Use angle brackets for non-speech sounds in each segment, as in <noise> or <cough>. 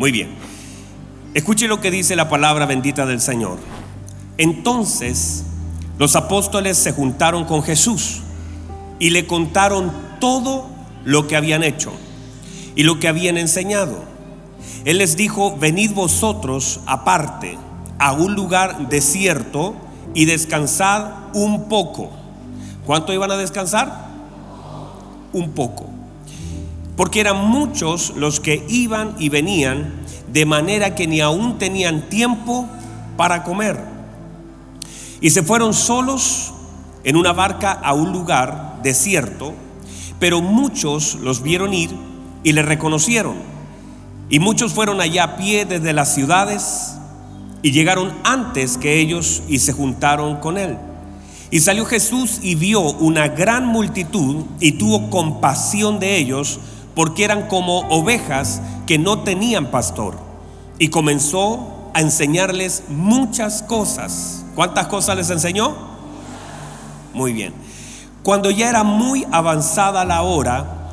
Muy bien. Escuche lo que dice la palabra bendita del Señor. Entonces los apóstoles se juntaron con Jesús y le contaron todo lo que habían hecho y lo que habían enseñado. Él les dijo, venid vosotros aparte a un lugar desierto y descansad un poco. ¿Cuánto iban a descansar? Un poco. Porque eran muchos los que iban y venían, de manera que ni aún tenían tiempo para comer. Y se fueron solos en una barca a un lugar desierto, pero muchos los vieron ir y le reconocieron. Y muchos fueron allá a pie desde las ciudades y llegaron antes que ellos y se juntaron con él. Y salió Jesús y vio una gran multitud y tuvo compasión de ellos porque eran como ovejas que no tenían pastor. Y comenzó a enseñarles muchas cosas. ¿Cuántas cosas les enseñó? Muy bien. Cuando ya era muy avanzada la hora,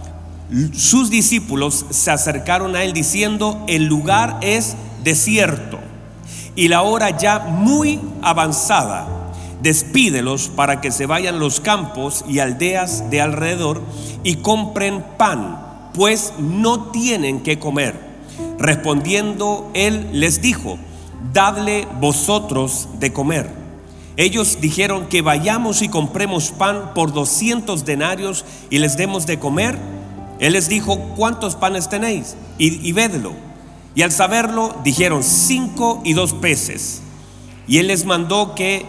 sus discípulos se acercaron a él diciendo, el lugar es desierto y la hora ya muy avanzada. Despídelos para que se vayan los campos y aldeas de alrededor y compren pan, pues no tienen que comer. Respondiendo él les dijo, dadle vosotros de comer. Ellos dijeron que vayamos y compremos pan por 200 denarios y les demos de comer. Él les dijo, ¿cuántos panes tenéis? Y, y vedlo. Y al saberlo, dijeron, cinco y dos peces. Y él les mandó que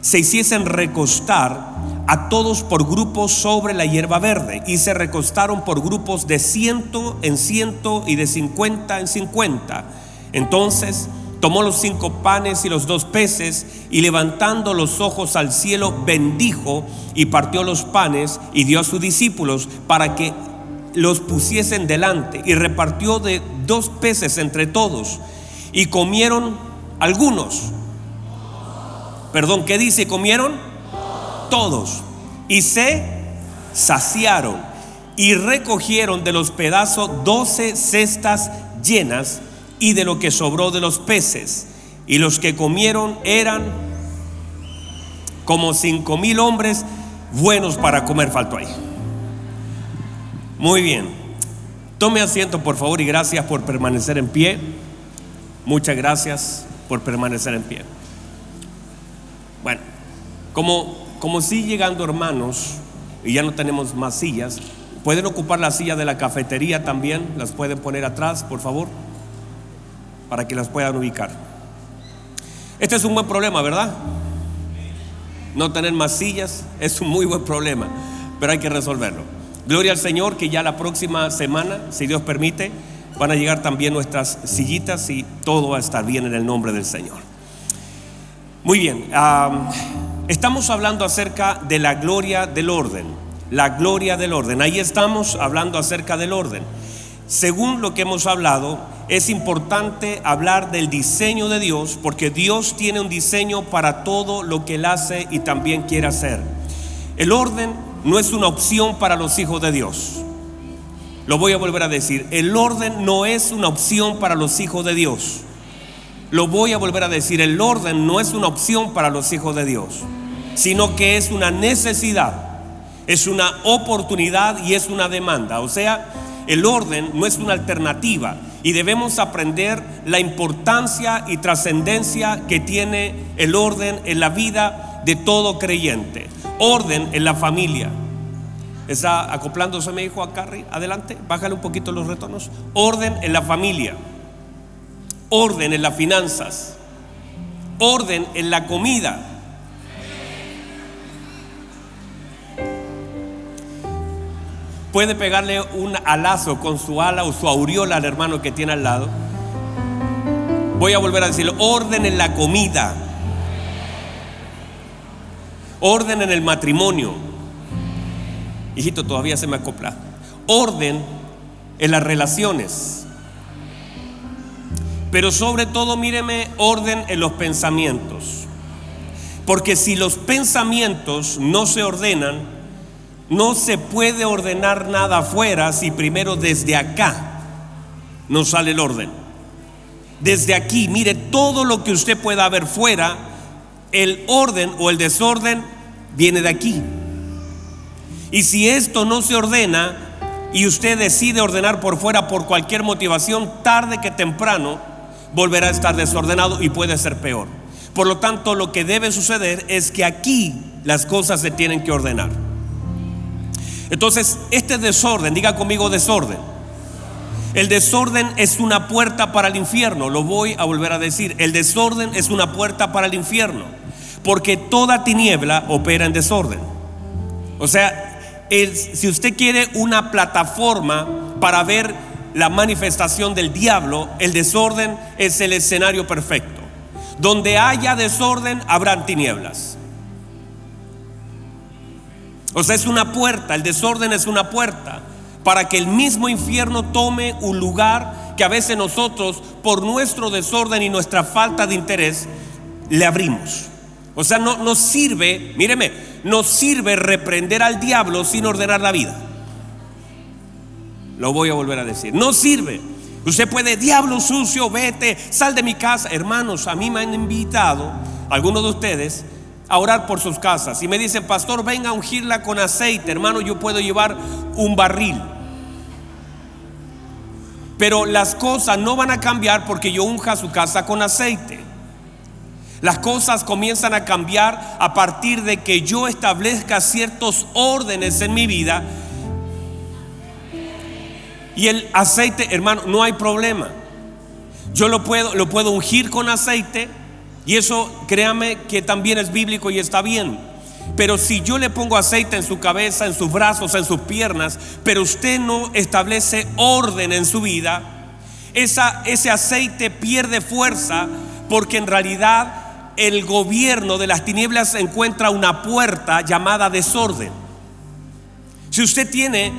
se hiciesen recostar a todos por grupos sobre la hierba verde. Y se recostaron por grupos de ciento en ciento y de cincuenta en cincuenta. Entonces tomó los cinco panes y los dos peces y levantando los ojos al cielo bendijo y partió los panes y dio a sus discípulos para que los pusiesen delante y repartió de dos peces entre todos y comieron algunos. Perdón, ¿qué dice? ¿Comieron? Todos. Y se saciaron y recogieron de los pedazos doce cestas llenas y de lo que sobró de los peces. Y los que comieron eran como cinco mil hombres buenos para comer, faltó ahí. Muy bien. Tome asiento, por favor, y gracias por permanecer en pie. Muchas gracias por permanecer en pie. Bueno, como, como sigue llegando hermanos y ya no tenemos más sillas, pueden ocupar la silla de la cafetería también, las pueden poner atrás, por favor, para que las puedan ubicar. Este es un buen problema, ¿verdad? No tener más sillas es un muy buen problema, pero hay que resolverlo. Gloria al Señor que ya la próxima semana, si Dios permite, van a llegar también nuestras sillitas y todo va a estar bien en el nombre del Señor. Muy bien, estamos hablando acerca de la gloria del orden, la gloria del orden. Ahí estamos hablando acerca del orden. Según lo que hemos hablado, es importante hablar del diseño de Dios porque Dios tiene un diseño para todo lo que Él hace y también quiere hacer. El orden no es una opción para los hijos de Dios. Lo voy a volver a decir, el orden no es una opción para los hijos de Dios. Lo voy a volver a decir, el orden no es una opción para los hijos de Dios, sino que es una necesidad, es una oportunidad y es una demanda. O sea, el orden no es una alternativa y debemos aprender la importancia y trascendencia que tiene el orden en la vida de todo creyente orden en la familia. Está acoplándose, me dijo a Carrie. Adelante, bájale un poquito los retornos. Orden en la familia. Orden en las finanzas. Orden en la comida. Puede pegarle un alazo con su ala o su aureola al hermano que tiene al lado. Voy a volver a decirlo. Orden en la comida orden en el matrimonio. Hijito, todavía se me acopla. Orden en las relaciones. Pero sobre todo, míreme, orden en los pensamientos. Porque si los pensamientos no se ordenan, no se puede ordenar nada afuera si primero desde acá no sale el orden. desde aquí, mire todo lo que usted pueda ver fuera, el orden o el desorden viene de aquí. Y si esto no se ordena y usted decide ordenar por fuera por cualquier motivación, tarde que temprano volverá a estar desordenado y puede ser peor. Por lo tanto, lo que debe suceder es que aquí las cosas se tienen que ordenar. Entonces, este desorden, diga conmigo desorden. El desorden es una puerta para el infierno, lo voy a volver a decir. El desorden es una puerta para el infierno, porque toda tiniebla opera en desorden. O sea, si usted quiere una plataforma para ver la manifestación del diablo, el desorden es el escenario perfecto. Donde haya desorden, habrán tinieblas. O sea, es una puerta, el desorden es una puerta para que el mismo infierno tome un lugar que a veces nosotros, por nuestro desorden y nuestra falta de interés, le abrimos. O sea, no nos sirve, míreme, nos sirve reprender al diablo sin ordenar la vida. Lo voy a volver a decir. No sirve. Usted puede, diablo sucio, vete, sal de mi casa. Hermanos, a mí me han invitado, algunos de ustedes, a orar por sus casas. Y me dicen, pastor, venga a ungirla con aceite. Hermano, yo puedo llevar un barril. Pero las cosas no van a cambiar porque yo unja su casa con aceite. Las cosas comienzan a cambiar a partir de que yo establezca ciertos órdenes en mi vida y el aceite, hermano, no hay problema. Yo lo puedo, lo puedo ungir con aceite y eso, créame que también es bíblico y está bien. Pero si yo le pongo aceite en su cabeza, en sus brazos, en sus piernas, pero usted no establece orden en su vida, ese aceite pierde fuerza porque en realidad el gobierno de las tinieblas encuentra una puerta llamada desorden. Si usted tiene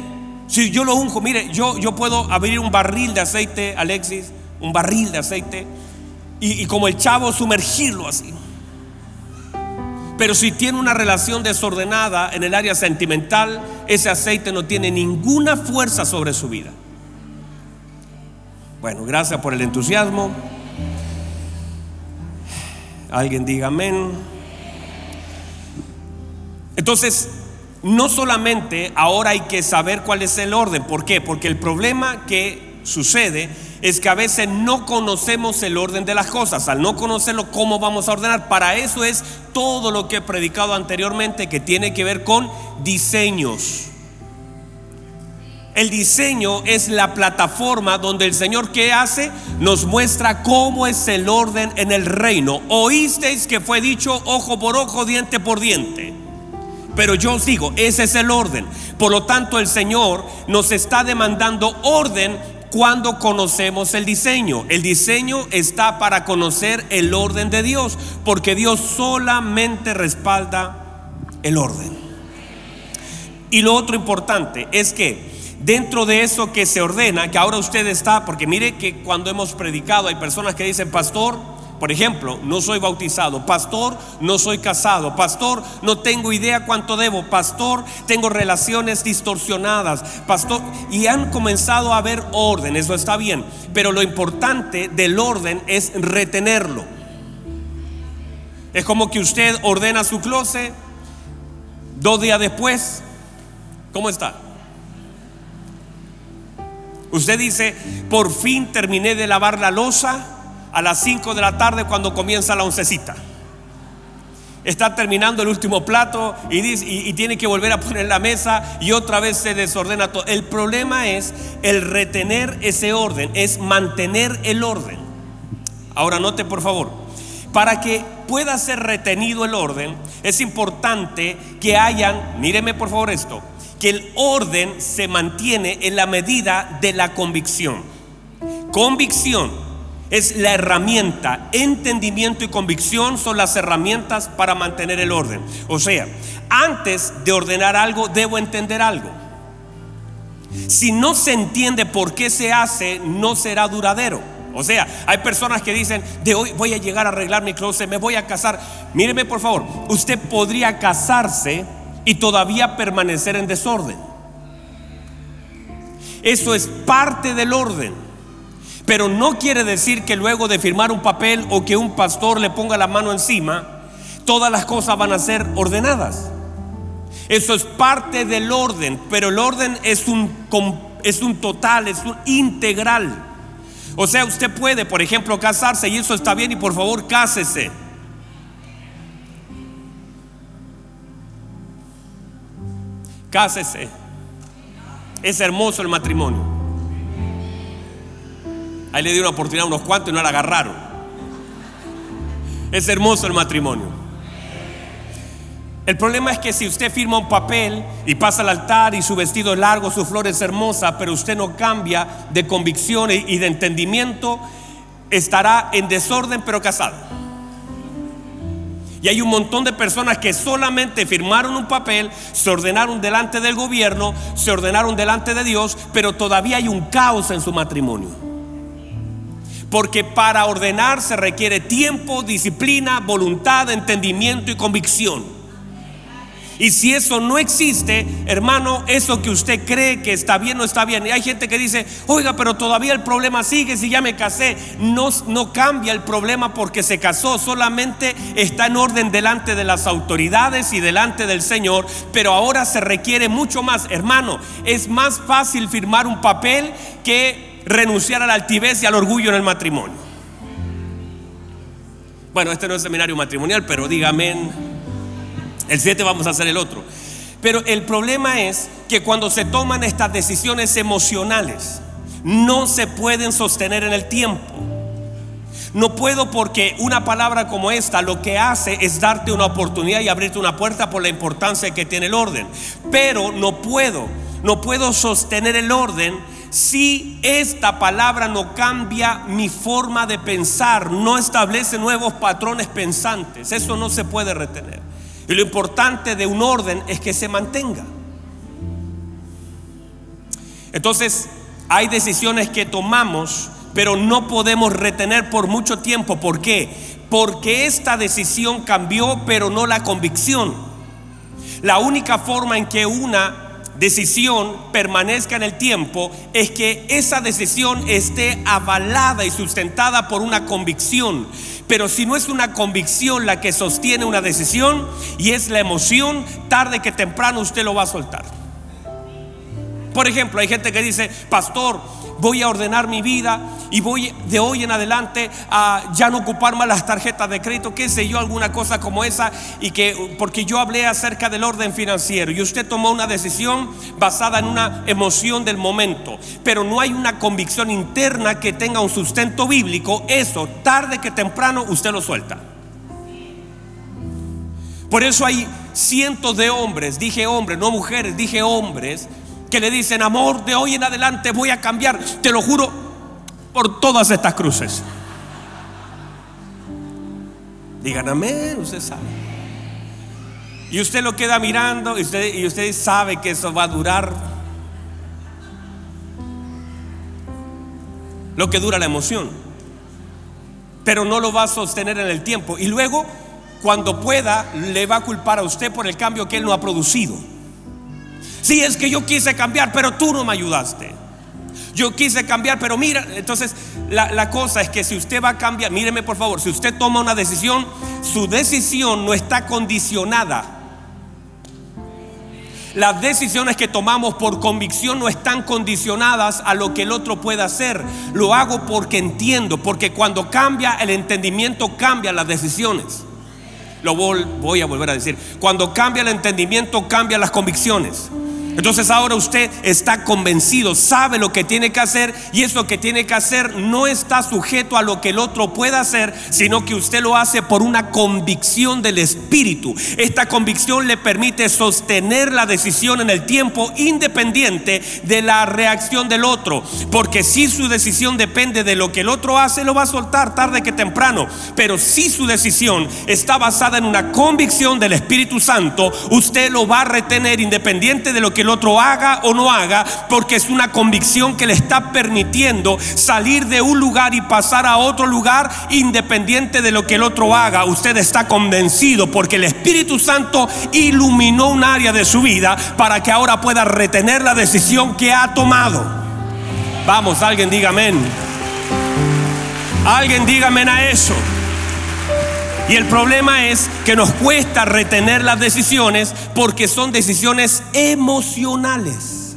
si yo lo unjo, mire, yo, yo puedo abrir un barril de aceite, Alexis, un barril de aceite, y, y como el chavo sumergirlo así. Pero si tiene una relación desordenada en el área sentimental, ese aceite no tiene ninguna fuerza sobre su vida. Bueno, gracias por el entusiasmo. Alguien diga amén. Entonces, no solamente ahora hay que saber cuál es el orden. ¿Por qué? Porque el problema que sucede es que a veces no conocemos el orden de las cosas. Al no conocerlo, ¿cómo vamos a ordenar? Para eso es todo lo que he predicado anteriormente que tiene que ver con diseños. El diseño es la plataforma donde el Señor que hace nos muestra cómo es el orden en el reino. Oísteis que fue dicho ojo por ojo, diente por diente. Pero yo os digo, ese es el orden. Por lo tanto, el Señor nos está demandando orden cuando conocemos el diseño. El diseño está para conocer el orden de Dios, porque Dios solamente respalda el orden. Y lo otro importante es que dentro de eso que se ordena, que ahora usted está, porque mire que cuando hemos predicado hay personas que dicen, pastor, por ejemplo, no soy bautizado, pastor, no soy casado, pastor, no tengo idea cuánto debo, pastor, tengo relaciones distorsionadas, pastor, y han comenzado a haber orden, eso está bien, pero lo importante del orden es retenerlo. Es como que usted ordena su closet, dos días después, ¿cómo está? Usted dice, por fin terminé de lavar la losa a las 5 de la tarde cuando comienza la oncecita. Está terminando el último plato y, tiene que volver a poner la mesa y otra vez se desordena todo. El problema es el retener ese orden, es mantener el orden. Ahora note por favor, para que pueda ser retenido el orden, es importante que hayan, míreme por favor esto, que el orden se mantiene en la medida de la convicción. Convicción es la herramienta. Entendimiento y convicción son las herramientas para mantener el orden. O sea, antes de ordenar algo, debo entender algo. Si no se entiende por qué se hace, no será duradero. O sea, hay personas que dicen, de hoy voy a llegar a arreglar mi closet, me voy a casar. Míreme por favor, usted podría casarse y todavía permanecer en desorden. Eso es parte del orden. Pero no quiere decir que luego de firmar un papel o que un pastor le ponga la mano encima, todas las cosas van a ser ordenadas. Eso es parte del orden, pero el orden es un, es un total, es un integral. O sea, usted puede, por ejemplo, casarse y eso está bien y por favor cásese. Cásese. Es hermoso el matrimonio. Ahí le dio una oportunidad a unos cuantos y no la agarraron. Es hermoso el matrimonio. El problema es que si usted firma un papel y pasa al altar y su vestido es largo, su flor es hermosa, pero usted no cambia de convicción y de entendimiento, estará en desorden pero casado. Y hay un montón de personas que solamente firmaron un papel, se ordenaron delante del gobierno, se ordenaron delante de Dios, pero todavía hay un caos en su matrimonio. Porque para ordenar se requiere tiempo, disciplina, voluntad, entendimiento y convicción. Y si eso no existe, hermano, eso que usted cree que está bien no está bien. Y hay gente que dice, oiga, pero todavía el problema sigue si ya me casé. No, no cambia el problema porque se casó, solamente está en orden delante de las autoridades y delante del Señor. Pero ahora se requiere mucho más. Hermano, es más fácil firmar un papel que renunciar a la altivez y al orgullo en el matrimonio. Bueno, este no es seminario matrimonial, pero dígame el 7 vamos a hacer el otro. Pero el problema es que cuando se toman estas decisiones emocionales, no se pueden sostener en el tiempo. No puedo porque una palabra como esta lo que hace es darte una oportunidad y abrirte una puerta por la importancia que tiene el orden. Pero no puedo, no puedo sostener el orden si esta palabra no cambia mi forma de pensar, no establece nuevos patrones pensantes. Eso no se puede retener. Y lo importante de un orden es que se mantenga. Entonces, hay decisiones que tomamos, pero no podemos retener por mucho tiempo. ¿Por qué? Porque esta decisión cambió, pero no la convicción. La única forma en que una decisión permanezca en el tiempo es que esa decisión esté avalada y sustentada por una convicción. Pero si no es una convicción la que sostiene una decisión y es la emoción, tarde que temprano usted lo va a soltar. Por ejemplo, hay gente que dice, pastor, voy a ordenar mi vida y voy de hoy en adelante a ya no ocupar más las tarjetas de crédito, qué sé yo, alguna cosa como esa, y que porque yo hablé acerca del orden financiero y usted tomó una decisión basada en una emoción del momento, pero no hay una convicción interna que tenga un sustento bíblico, eso tarde que temprano usted lo suelta. Por eso hay cientos de hombres, dije hombres, no mujeres, dije hombres, que le dicen, amor, de hoy en adelante voy a cambiar, te lo juro, por todas estas cruces. Digan amén, usted sabe. Y usted lo queda mirando y usted, y usted sabe que eso va a durar lo que dura la emoción. Pero no lo va a sostener en el tiempo. Y luego, cuando pueda, le va a culpar a usted por el cambio que él no ha producido. Si es que yo quise cambiar, pero tú no me ayudaste. Yo quise cambiar, pero mira, entonces la, cosa es que si usted va a cambiar, míreme por favor, si usted toma una decisión, su decisión no está condicionada. Las decisiones que tomamos por convicción no están condicionadas a lo que el otro pueda hacer. Lo hago porque entiendo, porque cuando cambia el entendimiento, cambian las decisiones. Lo voy a volver a decir. Cuando cambia el entendimiento, cambian las convicciones. Entonces ahora usted está convencido, sabe lo que tiene que hacer y eso que tiene que hacer no está sujeto a lo que el otro pueda hacer, sino que usted lo hace por una convicción del Espíritu. Esta convicción le permite sostener la decisión en el tiempo independiente de la reacción del otro. Porque si su decisión depende de lo que el otro hace, lo va a soltar tarde que temprano. Pero si su decisión está basada en una convicción del Espíritu Santo, usted lo va a retener independiente de lo que el otro haga o no haga, porque es una convicción que le está permitiendo salir de un lugar y pasar a otro lugar independiente de lo que el otro haga. Usted está convencido porque el Espíritu Santo iluminó un área de su vida para que ahora pueda retener la decisión que ha tomado. Vamos, alguien diga amén. Alguien dígame a eso. Y el problema es que nos cuesta retener las decisiones porque son decisiones emocionales.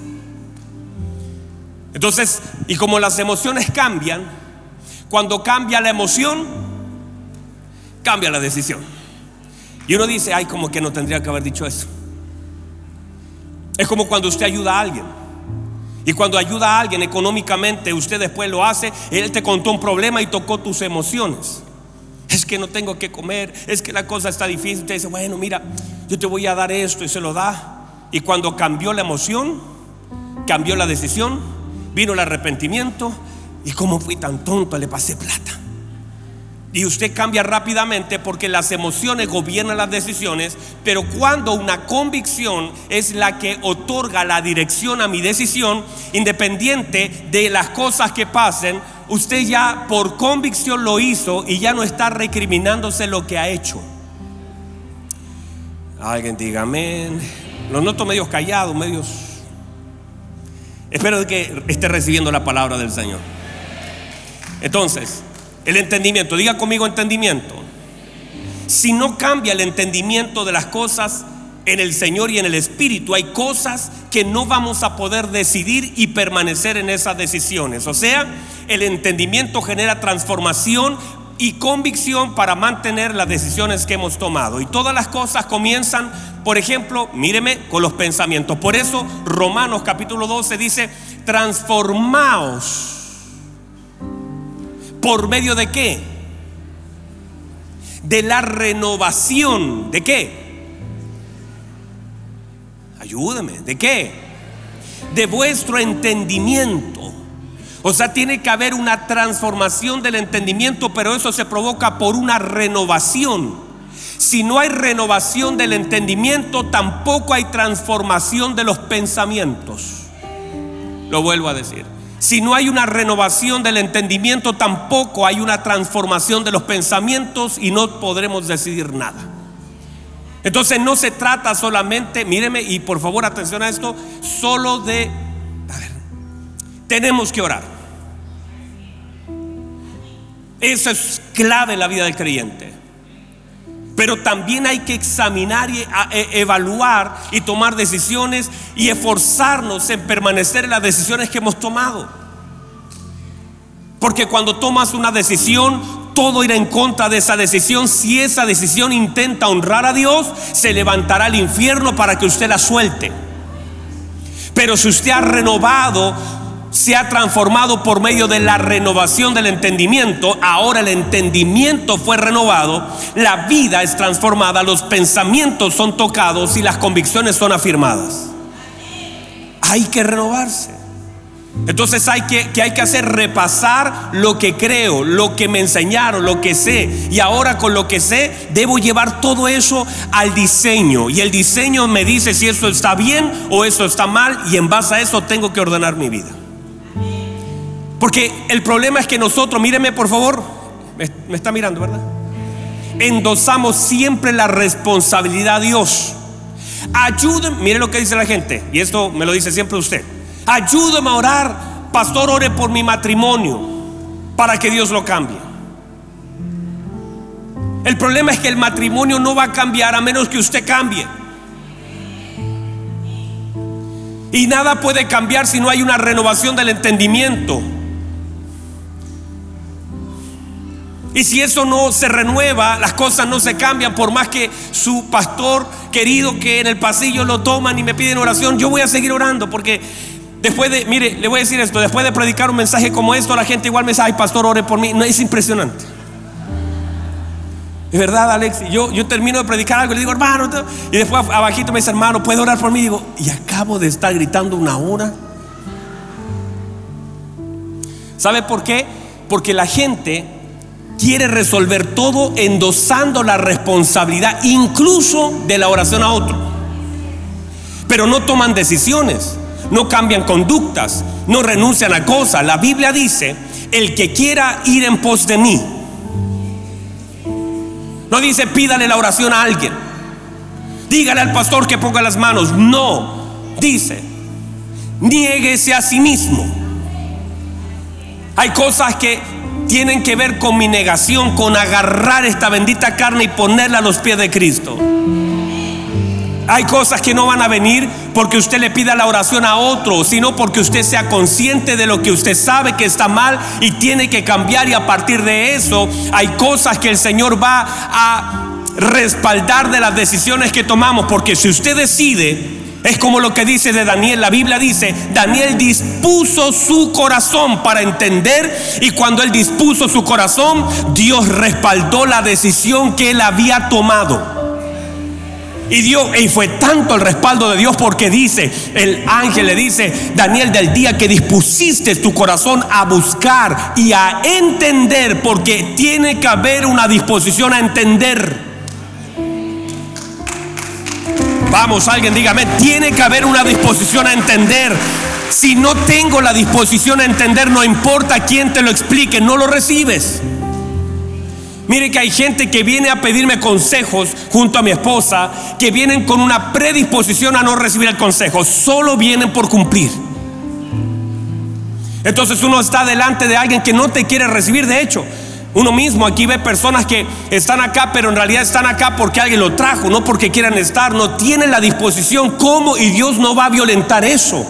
Entonces, y como las emociones cambian, cuando cambia la emoción, cambia la decisión. Y uno dice, ay, como que no tendría que haber dicho eso. Es como cuando usted ayuda a alguien. Y cuando ayuda a alguien económicamente, usted después lo hace, él te contó un problema y tocó tus emociones. Es que no tengo que comer, es que la cosa está difícil. Te dice, bueno, mira, yo te voy a dar esto y se lo da. Y cuando cambió la emoción, cambió la decisión, vino el arrepentimiento. Y como fui tan tonto, le pasé plata. Y usted cambia rápidamente porque las emociones gobiernan las decisiones, pero cuando una convicción es la que otorga la dirección a mi decisión, independiente de las cosas que pasen, usted ya por convicción lo hizo y ya no está recriminándose lo que ha hecho. Alguien diga amén. Los noto medios callados, medios... Espero que esté recibiendo la palabra del Señor. Entonces, el entendimiento, diga conmigo entendimiento. Si no cambia el entendimiento de las cosas en el Señor y en el Espíritu, hay cosas que no vamos a poder decidir y permanecer en esas decisiones. O sea, el entendimiento genera transformación y convicción para mantener las decisiones que hemos tomado. Y todas las cosas comienzan, por ejemplo, míreme, con los pensamientos. Por eso Romanos capítulo 12 dice, transformaos ¿Por medio de qué? De la renovación. ¿De qué? Ayúdame. ¿De qué? De vuestro entendimiento. O sea, tiene que haber una transformación del entendimiento, pero eso se provoca por una renovación. Si no hay renovación del entendimiento, tampoco hay transformación de los pensamientos. Lo vuelvo a decir. Si no hay una renovación del entendimiento, tampoco hay una transformación de los pensamientos y no podremos decidir nada. Entonces no se trata solamente, míreme y por favor atención a esto, solo de, a ver, tenemos que orar. Eso es clave en la vida del creyente. Pero también hay que examinar y e, evaluar y tomar decisiones y esforzarnos en permanecer en las decisiones que hemos tomado. Porque cuando tomas una decisión, todo irá en contra de esa decisión. Si esa decisión intenta honrar a Dios, se levantará el infierno para que usted la suelte. Pero si usted ha renovado se ha transformado por medio de la renovación del entendimiento. Ahora el entendimiento fue renovado, la vida es transformada, los pensamientos son tocados y las convicciones son afirmadas. Hay que renovarse. Entonces hay que, que hay que hacer repasar lo que creo, lo que me enseñaron, lo que sé. Y ahora con lo que sé, debo llevar todo eso al diseño. Y el diseño me dice si eso está bien o eso está mal. Y en base a eso tengo que ordenar mi vida. Porque el problema es que nosotros, míreme por favor, me, está mirando, ¿verdad? Endosamos siempre la responsabilidad a Dios. Ayúdenme, mire lo que dice la gente, y esto me lo dice siempre usted. Ayúdeme a orar, pastor, ore por mi matrimonio para que Dios lo cambie. El problema es que el matrimonio no va a cambiar a menos que usted cambie. Y nada puede cambiar si no hay una renovación del entendimiento. Y si eso no se renueva, las cosas no se cambian, por más que su pastor querido que en el pasillo lo toman y me piden oración, yo voy a seguir orando porque después de, mire, le voy a decir esto, después de predicar un mensaje como esto, la gente igual me dice, ay pastor, ore por mí. No, es impresionante. Es verdad, Alex. Yo, yo termino de predicar algo y le digo, hermano, y después abajito me dice, hermano, ¿puede orar por mí? Y digo, y acabo de estar gritando una hora. ¿Sabe por qué? Porque la gente quiere resolver todo endosando la responsabilidad incluso de la oración a otro. Pero no toman decisiones, no cambian conductas, no renuncian a cosas. La Biblia dice, el que quiera ir en pos de mí. No dice pídale la oración a alguien. Dígale al pastor que ponga las manos. No, dice, niéguese a sí mismo. Hay cosas que tienen que ver con mi negación, con agarrar esta bendita carne y ponerla a los pies de Cristo. Hay cosas que no van a venir porque usted le pida la oración a otro, sino porque usted sea consciente de lo que usted sabe que está mal y tiene que cambiar y a partir de eso hay cosas que el Señor va a respaldar de las decisiones que tomamos, porque si usted decide es como lo que dice de Daniel. La Biblia dice, Daniel dispuso su corazón para entender y cuando él dispuso su corazón, Dios respaldó la decisión que él había tomado. Y, y fue tanto el respaldo de Dios porque dice, el ángel le dice, Daniel, del día que dispusiste tu corazón a buscar y a entender, porque tiene que haber una disposición a entender. Vamos, alguien dígame, tiene que haber una disposición a entender. Si no tengo la disposición a entender, no importa quién te lo explique, no lo recibes. Mire que hay gente que viene a pedirme consejos junto a mi esposa, que vienen con una predisposición a no recibir el consejo, solo vienen por cumplir. Entonces uno está delante de alguien que no te quiere recibir, de hecho, uno mismo aquí ve personas que están acá, pero en realidad están acá porque alguien lo trajo, no porque quieran estar, no tienen la disposición. ¿Cómo? Y Dios no va a violentar eso.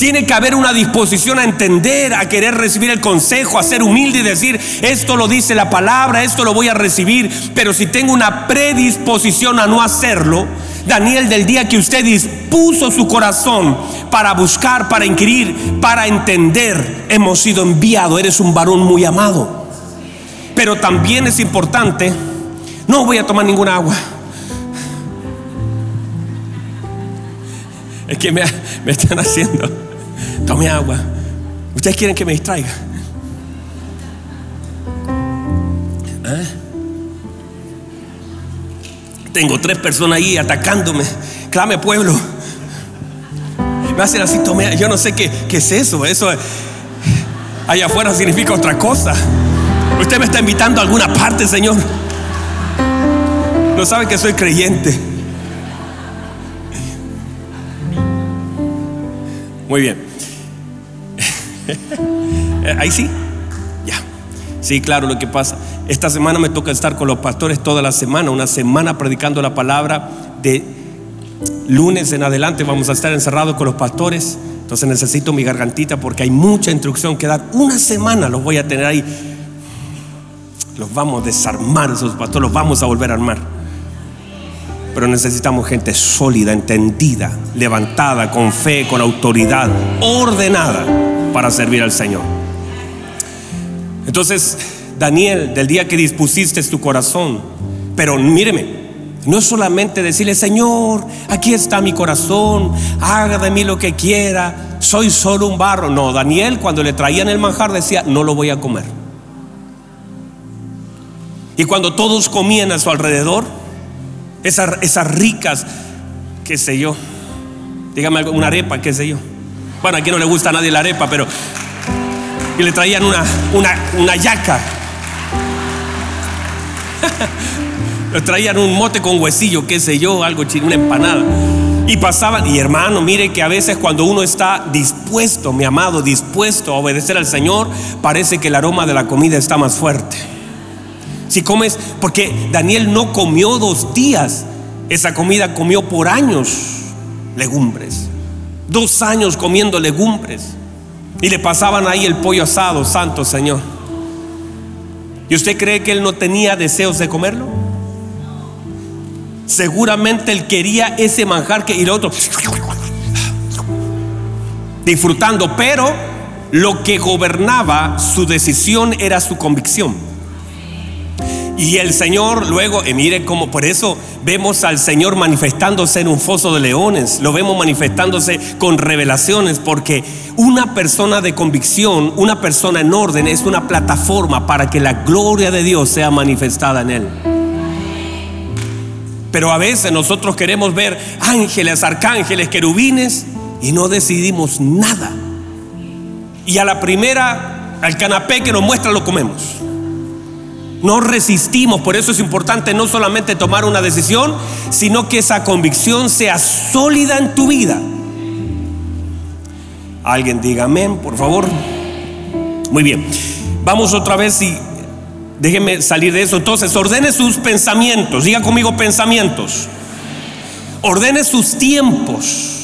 Tiene que haber una disposición a entender, a querer recibir el consejo, a ser humilde y decir, esto lo dice la palabra, esto lo voy a recibir. Pero si tengo una predisposición a no hacerlo, Daniel, del día que usted dispuso su corazón para buscar, para inquirir, para entender, hemos sido enviados. Eres un varón muy amado. Pero también es importante, no voy a tomar ninguna agua. Es que me, están haciendo. Tome agua. Ustedes quieren que me distraiga. ¿Ah? Tengo tres personas ahí atacándome. Clame pueblo. Me hacen así, tome. Yo no sé qué, qué es eso. Eso allá afuera significa otra cosa. Usted me está invitando a alguna parte, Señor. No sabe que soy creyente. Muy bien. Ahí sí. Ya. Sí, claro, lo que pasa. Esta semana me toca estar con los pastores toda la semana, una semana predicando la palabra de lunes en adelante vamos a estar encerrados con los pastores. Entonces necesito mi gargantita porque hay mucha instrucción que dar. Una semana los voy a tener ahí. Los vamos a desarmar esos pastores, los vamos a volver a armar. Pero necesitamos gente sólida, entendida, levantada, con fe, con autoridad, ordenada para servir al Señor. Entonces, Daniel, del día que dispusiste tu corazón, pero míreme, no es solamente decirle, Señor, aquí está mi corazón, haga de mí lo que quiera, soy solo un barro. No, Daniel cuando le traían el manjar decía, no lo voy a comer. Y cuando todos comían a su alrededor, esas, ricas, qué sé yo, dígame una arepa, qué sé yo. Bueno, aquí no le gusta a nadie la arepa, pero y le traían una, una, una yaca. <laughs> le traían un mote con huesillo, qué sé yo, algo chino, una empanada. Y pasaban, y hermano, mire que a veces cuando uno está dispuesto, mi amado, dispuesto a obedecer al Señor, parece que el aroma de la comida está más fuerte. Si comes, porque Daniel no comió dos días, esa comida comió por años legumbres. Dos años comiendo legumbres. Y le pasaban ahí el pollo asado, santo Señor. ¿Y usted cree que él no tenía deseos de comerlo? Seguramente él quería ese manjar que y el otro disfrutando, pero lo que gobernaba su decisión era su convicción. Y el Señor luego, y mire cómo por eso vemos al Señor manifestándose en un foso de leones, lo vemos manifestándose con revelaciones, porque una persona de convicción, una persona en orden, es una plataforma para que la gloria de Dios sea manifestada en él. Pero a veces nosotros queremos ver ángeles, arcángeles, querubines y no decidimos nada. Y a la primera, al canapé que nos muestra, lo comemos. No resistimos, por eso es importante no solamente tomar una decisión, sino que esa convicción sea sólida en tu vida. Alguien diga amén, por favor. Muy bien. Vamos otra vez y déjenme salir de eso. Entonces, ordene sus pensamientos. Diga conmigo pensamientos. Ordene sus tiempos.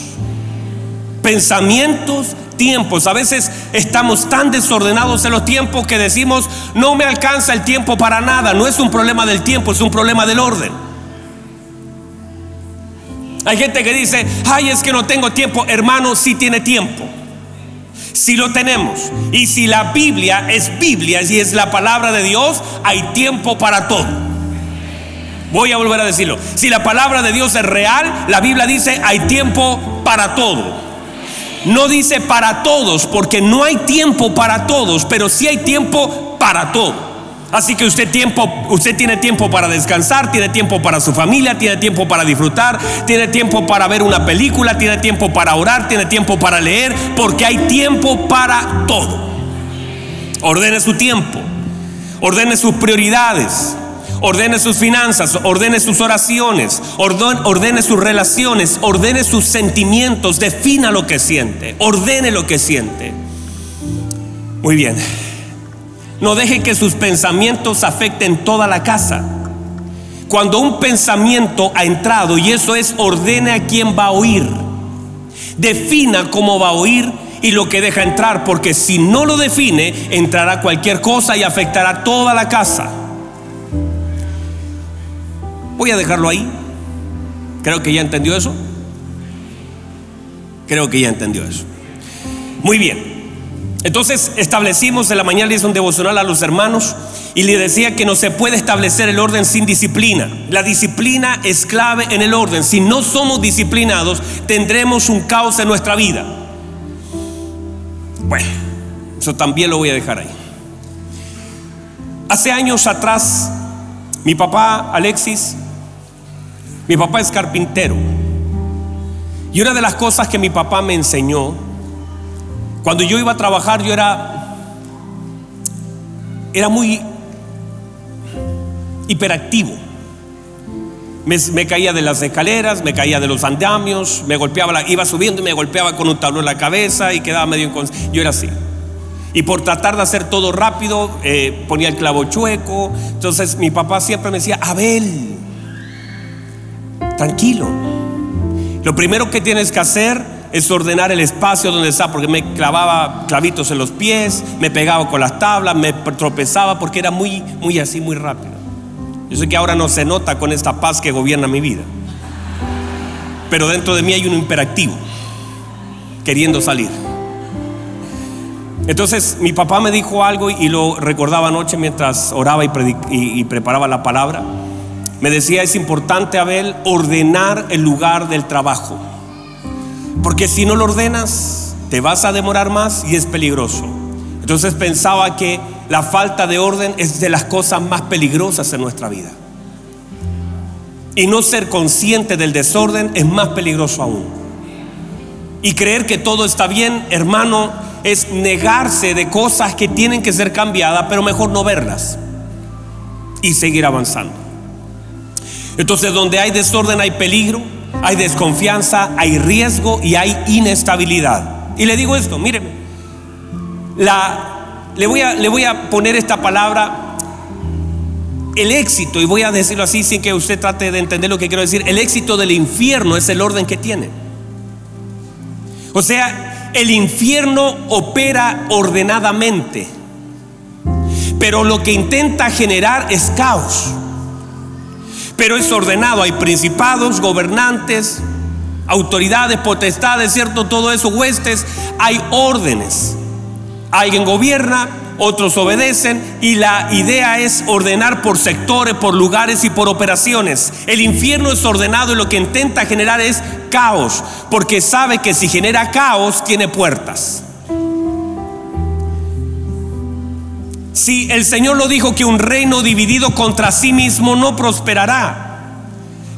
Pensamientos, tiempos. A veces estamos tan desordenados en los tiempos que decimos, no me alcanza el tiempo para nada. No es un problema del tiempo, es un problema del orden. Hay gente que dice, ay, es que no tengo tiempo. Hermano, sí tiene tiempo. Si lo tenemos. Y si la Biblia es Biblia y es la palabra de Dios, hay tiempo para todo. Voy a volver a decirlo. Si la palabra de Dios es real, la Biblia dice hay tiempo para todo. No dice para todos, porque no hay tiempo para todos, pero sí hay tiempo para todo. Así que usted, tiempo, usted tiene tiempo para descansar, tiene tiempo para su familia, tiene tiempo para disfrutar, tiene tiempo para ver una película, tiene tiempo para orar, tiene tiempo para leer, porque hay tiempo para todo. Ordene su tiempo, ordene sus prioridades, ordene sus finanzas, ordene sus oraciones, ordene sus relaciones, ordene sus sentimientos, defina lo que siente, ordene lo que siente. Muy bien. No deje que sus pensamientos afecten toda la casa. Cuando un pensamiento ha entrado, y eso es, ordene a quién va a oír. Defina cómo va a oír y lo que deja entrar, porque si no lo define, entrará cualquier cosa y afectará toda la casa. Voy a dejarlo ahí. Creo que ya entendió eso. Creo que ya entendió eso. Muy bien. Entonces establecimos en la mañana hice un devocional a los hermanos y le decía que no se puede establecer el orden sin disciplina. La disciplina es clave en el orden. Si no somos disciplinados, tendremos un caos en nuestra vida. Bueno, eso también lo voy a dejar ahí. Hace años atrás, mi papá Alexis, mi papá es carpintero. Y una de las cosas que mi papá me enseñó cuando yo iba a trabajar, yo era, era muy hiperactivo. Me, caía de las escaleras, me caía de los andamios, me golpeaba, iba subiendo y me golpeaba con un tablón en la cabeza y quedaba medio inconsciente. Yo era así. Y por tratar de hacer todo rápido, eh, ponía el clavo chueco. Entonces mi papá siempre me decía, Abel, tranquilo. Lo primero que tienes que hacer es ordenar el espacio donde está, porque me clavaba clavitos en los pies, me pegaba con las tablas, me tropezaba porque era muy, muy así, muy rápido. Yo sé que ahora no se nota con esta paz que gobierna mi vida, pero dentro de mí hay un imperativo queriendo salir. Entonces mi papá me dijo algo y lo recordaba anoche mientras oraba y, y preparaba la palabra. Me decía, es importante, Abel, ordenar el lugar del trabajo. Porque si no lo ordenas, te vas a demorar más y es peligroso. Entonces pensaba que la falta de orden es de las cosas más peligrosas en nuestra vida. Y no ser consciente del desorden es más peligroso aún. Y creer que todo está bien, hermano, es negarse de cosas que tienen que ser cambiadas, pero mejor no verlas y seguir avanzando. Entonces, donde hay desorden hay peligro, hay desconfianza, hay riesgo y hay inestabilidad. Y le digo esto, míreme, le voy a poner esta palabra, el éxito, y voy a decirlo así sin que usted trate de entender lo que quiero decir, el éxito del infierno es el orden que tiene. O sea, el infierno opera ordenadamente, pero lo que intenta generar es caos pero es ordenado. Hay principados, gobernantes, autoridades, potestades, ¿cierto? Todo eso, huestes, hay órdenes. Alguien gobierna, otros obedecen y la idea es ordenar por sectores, por lugares y por operaciones. El infierno es ordenado y lo que intenta generar es caos, porque sabe que si genera caos tiene puertas. Si el Señor lo dijo que un reino dividido contra sí mismo no prosperará.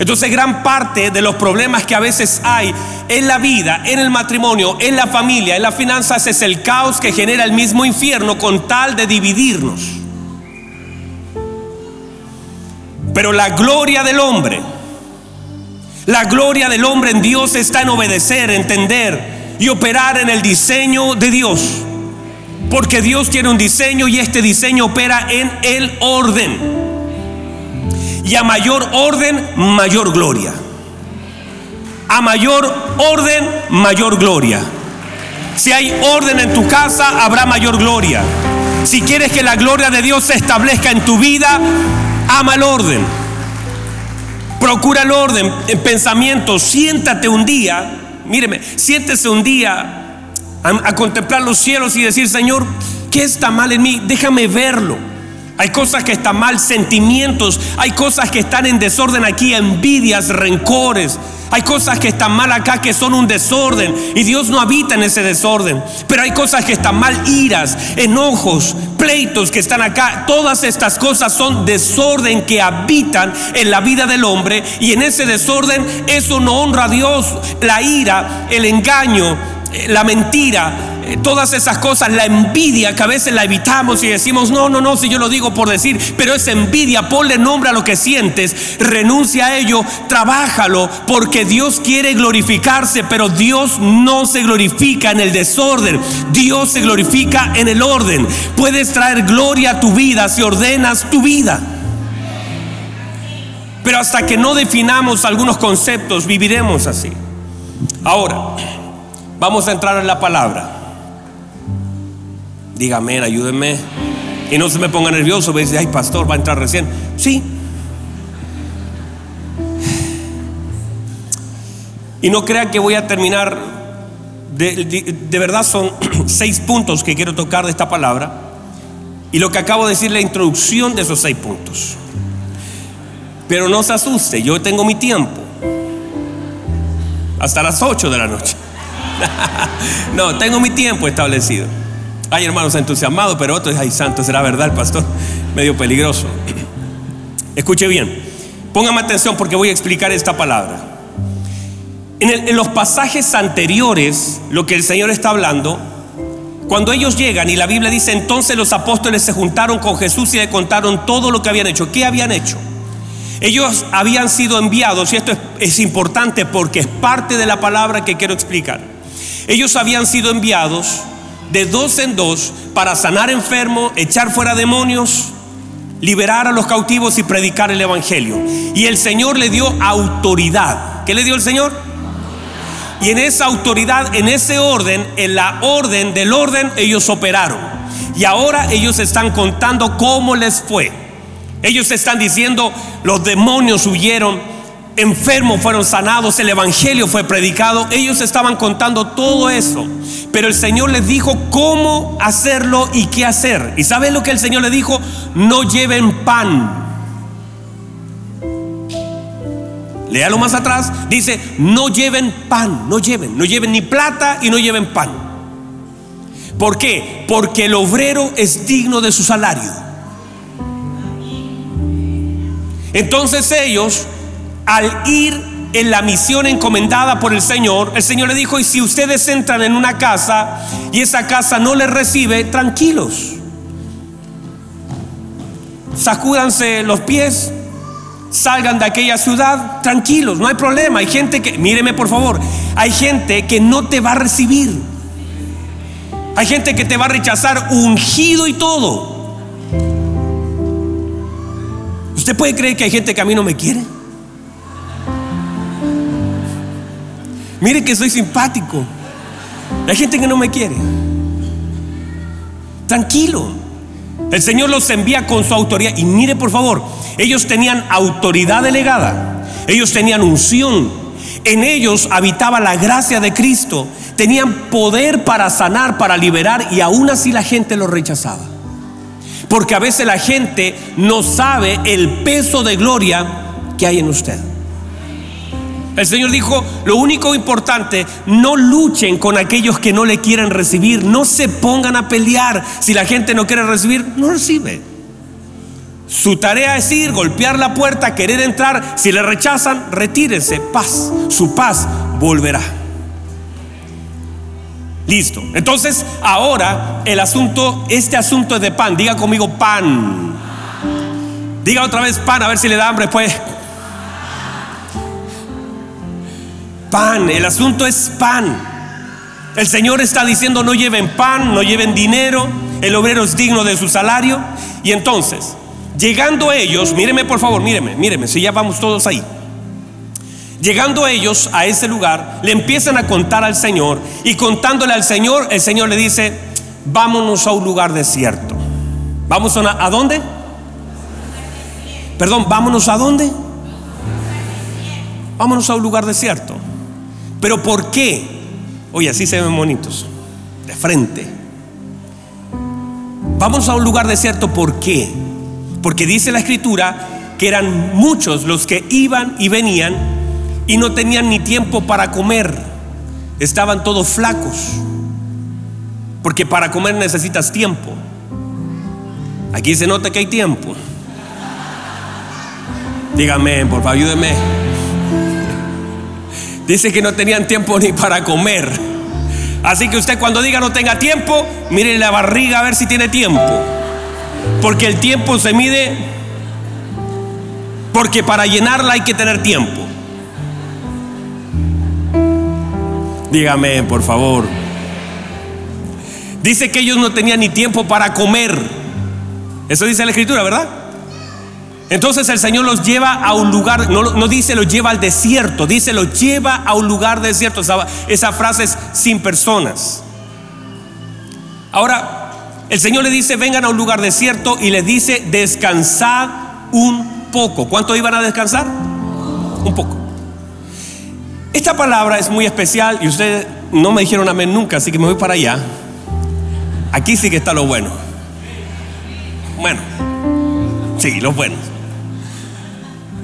Entonces gran parte de los problemas que a veces hay en la vida, en el matrimonio, en la familia, en las finanzas es el caos que genera el mismo infierno con tal de dividirnos. Pero la gloria del hombre, la gloria del hombre en Dios está en obedecer, entender y operar en el diseño de Dios. Porque Dios tiene un diseño y este diseño opera en el orden. Y a mayor orden, mayor gloria. A mayor orden, mayor gloria. Si hay orden en tu casa, habrá mayor gloria. Si quieres que la gloria de Dios se establezca en tu vida, ama el orden. Procura el orden en pensamiento. Siéntate un día, míreme, siéntese un día a, contemplar los cielos y decir, Señor, ¿qué está mal en mí? Déjame verlo. Hay cosas que están mal, sentimientos, hay cosas que están en desorden aquí, envidias, rencores. Hay cosas que están mal acá que son un desorden y Dios no habita en ese desorden. Pero hay cosas que están mal, iras, enojos, pleitos que están acá. Todas estas cosas son desorden que habitan en la vida del hombre y en ese desorden eso no honra a Dios. La ira, el engaño, la mentira, eh, todas esas cosas, la envidia que a veces la evitamos y decimos, no, no, no, si yo lo digo por decir, pero es envidia, ponle nombre a lo que sientes, renuncia a ello, trabájalo, porque Dios quiere glorificarse, pero Dios no se glorifica en el desorden, Dios se glorifica en el orden. Puedes traer gloria a tu vida si ordenas tu vida. Pero hasta que no definamos algunos conceptos, viviremos así. Ahora, vamos a entrar en la palabra. Dígame, ayúdenme. Y no se me ponga nervioso, me dice, ay pastor, va a entrar recién. Sí. Y no crean que voy a terminar, de, verdad son <clears throat> seis puntos que quiero tocar de esta palabra. Y lo que acabo de decir, la introducción de esos seis puntos. Pero no se asuste, yo tengo mi tiempo. Hasta las 8 de la noche. <laughs> no, tengo mi tiempo establecido. Hay hermanos entusiasmados, pero otros, ay santo, será verdad el pastor, <laughs> medio peligroso. <clears throat> Escuche bien, póngame atención porque voy a explicar esta palabra. En, los pasajes anteriores, lo que el Señor está hablando, cuando ellos llegan y la Biblia dice, entonces los apóstoles se juntaron con Jesús y le contaron todo lo que habían hecho. ¿Qué habían hecho? Ellos habían sido enviados, y esto es, es importante porque es parte de la palabra que quiero explicar. Ellos habían sido enviados de dos en dos para sanar enfermos, echar fuera demonios, liberar a los cautivos y predicar el Evangelio. Y el Señor le dio autoridad. ¿Qué le dio el Señor? Y en esa autoridad, en ese orden, en la orden del orden, ellos operaron. Y ahora ellos están contando cómo les fue. Ellos están diciendo, los demonios huyeron, enfermos fueron sanados, el Evangelio fue predicado. Ellos estaban contando todo eso. Pero el Señor les dijo cómo hacerlo y qué hacer. ¿Y saben lo que el Señor les dijo? No lleven pan. Léalo más atrás. Dice, no lleven pan, no lleven, no lleven ni plata y no lleven pan. ¿Por qué? Porque el obrero es digno de su salario. Entonces ellos, al ir en la misión encomendada por el Señor, el Señor le dijo, y si ustedes entran en una casa y esa casa no les recibe, tranquilos. Sacúdanse los pies, salgan de aquella ciudad tranquilos, no hay problema. Hay gente que, míreme por favor, hay gente que no te va a recibir. Hay gente que te va a rechazar ungido y todo. ¿Usted puede creer que hay gente que a mí no me quiere? Mire que soy simpático. Hay gente que no me quiere. Tranquilo. El Señor los envía con su autoridad. Y mire por favor, ellos tenían autoridad delegada. Ellos tenían unción. En ellos habitaba la gracia de Cristo. Tenían poder para sanar, para liberar. Y aún así la gente los rechazaba. Porque a veces la gente no sabe el peso de gloria que hay en usted. El Señor dijo, lo único importante, no luchen con aquellos que no le quieren recibir, no se pongan a pelear. Si la gente no quiere recibir, no recibe. Su tarea es ir, golpear la puerta, querer entrar. Si le rechazan, retírense. Paz, su paz volverá. Listo. Entonces, ahora el asunto, este asunto es de pan. Diga conmigo pan. Diga otra vez pan, a ver si le da hambre pues. Pan, el asunto es pan. El Señor está diciendo no lleven pan, no lleven dinero, el obrero es digno de su salario. Y entonces, llegando ellos, míreme por favor, míreme, míreme, si ya vamos todos ahí. Llegando ellos a ese lugar, le empiezan a contar al Señor y contándole al Señor, el Señor le dice, vámonos a un lugar desierto. ¿Vamos a, ¿a dónde? Perdón, vámonos a dónde? Vámonos a un lugar desierto. Pero ¿por qué? Oye, así se ven bonitos, de frente. Vamos a un lugar desierto, ¿por qué? Porque dice la escritura que eran muchos los que iban y venían y no tenían ni tiempo para comer. Estaban todos flacos. Porque para comer necesitas tiempo. Aquí se nota que hay tiempo. Dígame, por favor, ayúdeme. Dice que no tenían tiempo ni para comer. Así que usted cuando diga no tenga tiempo, mire la barriga a ver si tiene tiempo. Porque el tiempo se mide porque para llenarla hay que tener tiempo. Dígame, por favor. Dice que ellos no tenían ni tiempo para comer. Eso dice la escritura, ¿verdad? Entonces el Señor los lleva a un lugar, no, dice los lleva al desierto, dice los lleva a un lugar desierto. Esa, frase es sin personas. Ahora, el Señor le dice, vengan a un lugar desierto y les dice, descansad un poco. ¿Cuánto iban a descansar? Un poco. Esta palabra es muy especial y ustedes no me dijeron amén nunca, así que me voy para allá. Aquí sí que está lo bueno. Bueno, sí, lo bueno.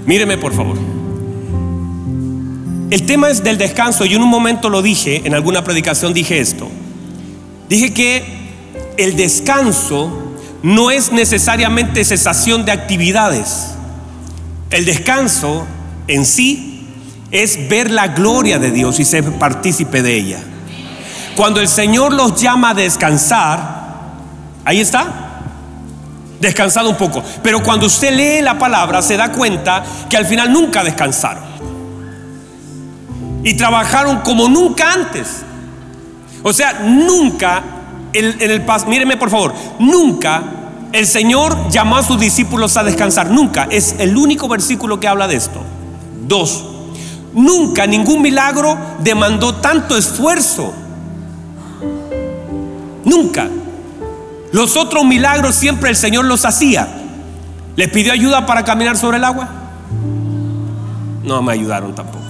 Míreme por favor. El tema es del descanso. Yo en un momento lo dije, en alguna predicación dije esto. Dije que el descanso no es necesariamente cesación de actividades. El descanso en sí es ver la gloria de Dios y ser partícipe de ella. Cuando el Señor los llama a descansar, ahí está, descansado un poco. Pero cuando usted lee la palabra se da cuenta que al final nunca descansaron. Y trabajaron como nunca antes. O sea, nunca, en el, míreme por favor, nunca el Señor llamó a sus discípulos a descansar. Nunca. Es el único versículo que habla de esto. Dos. Nunca ningún milagro demandó tanto esfuerzo. Nunca. Los otros milagros siempre el Señor los hacía. ¿Les pidió ayuda para caminar sobre el agua? No me ayudaron tampoco.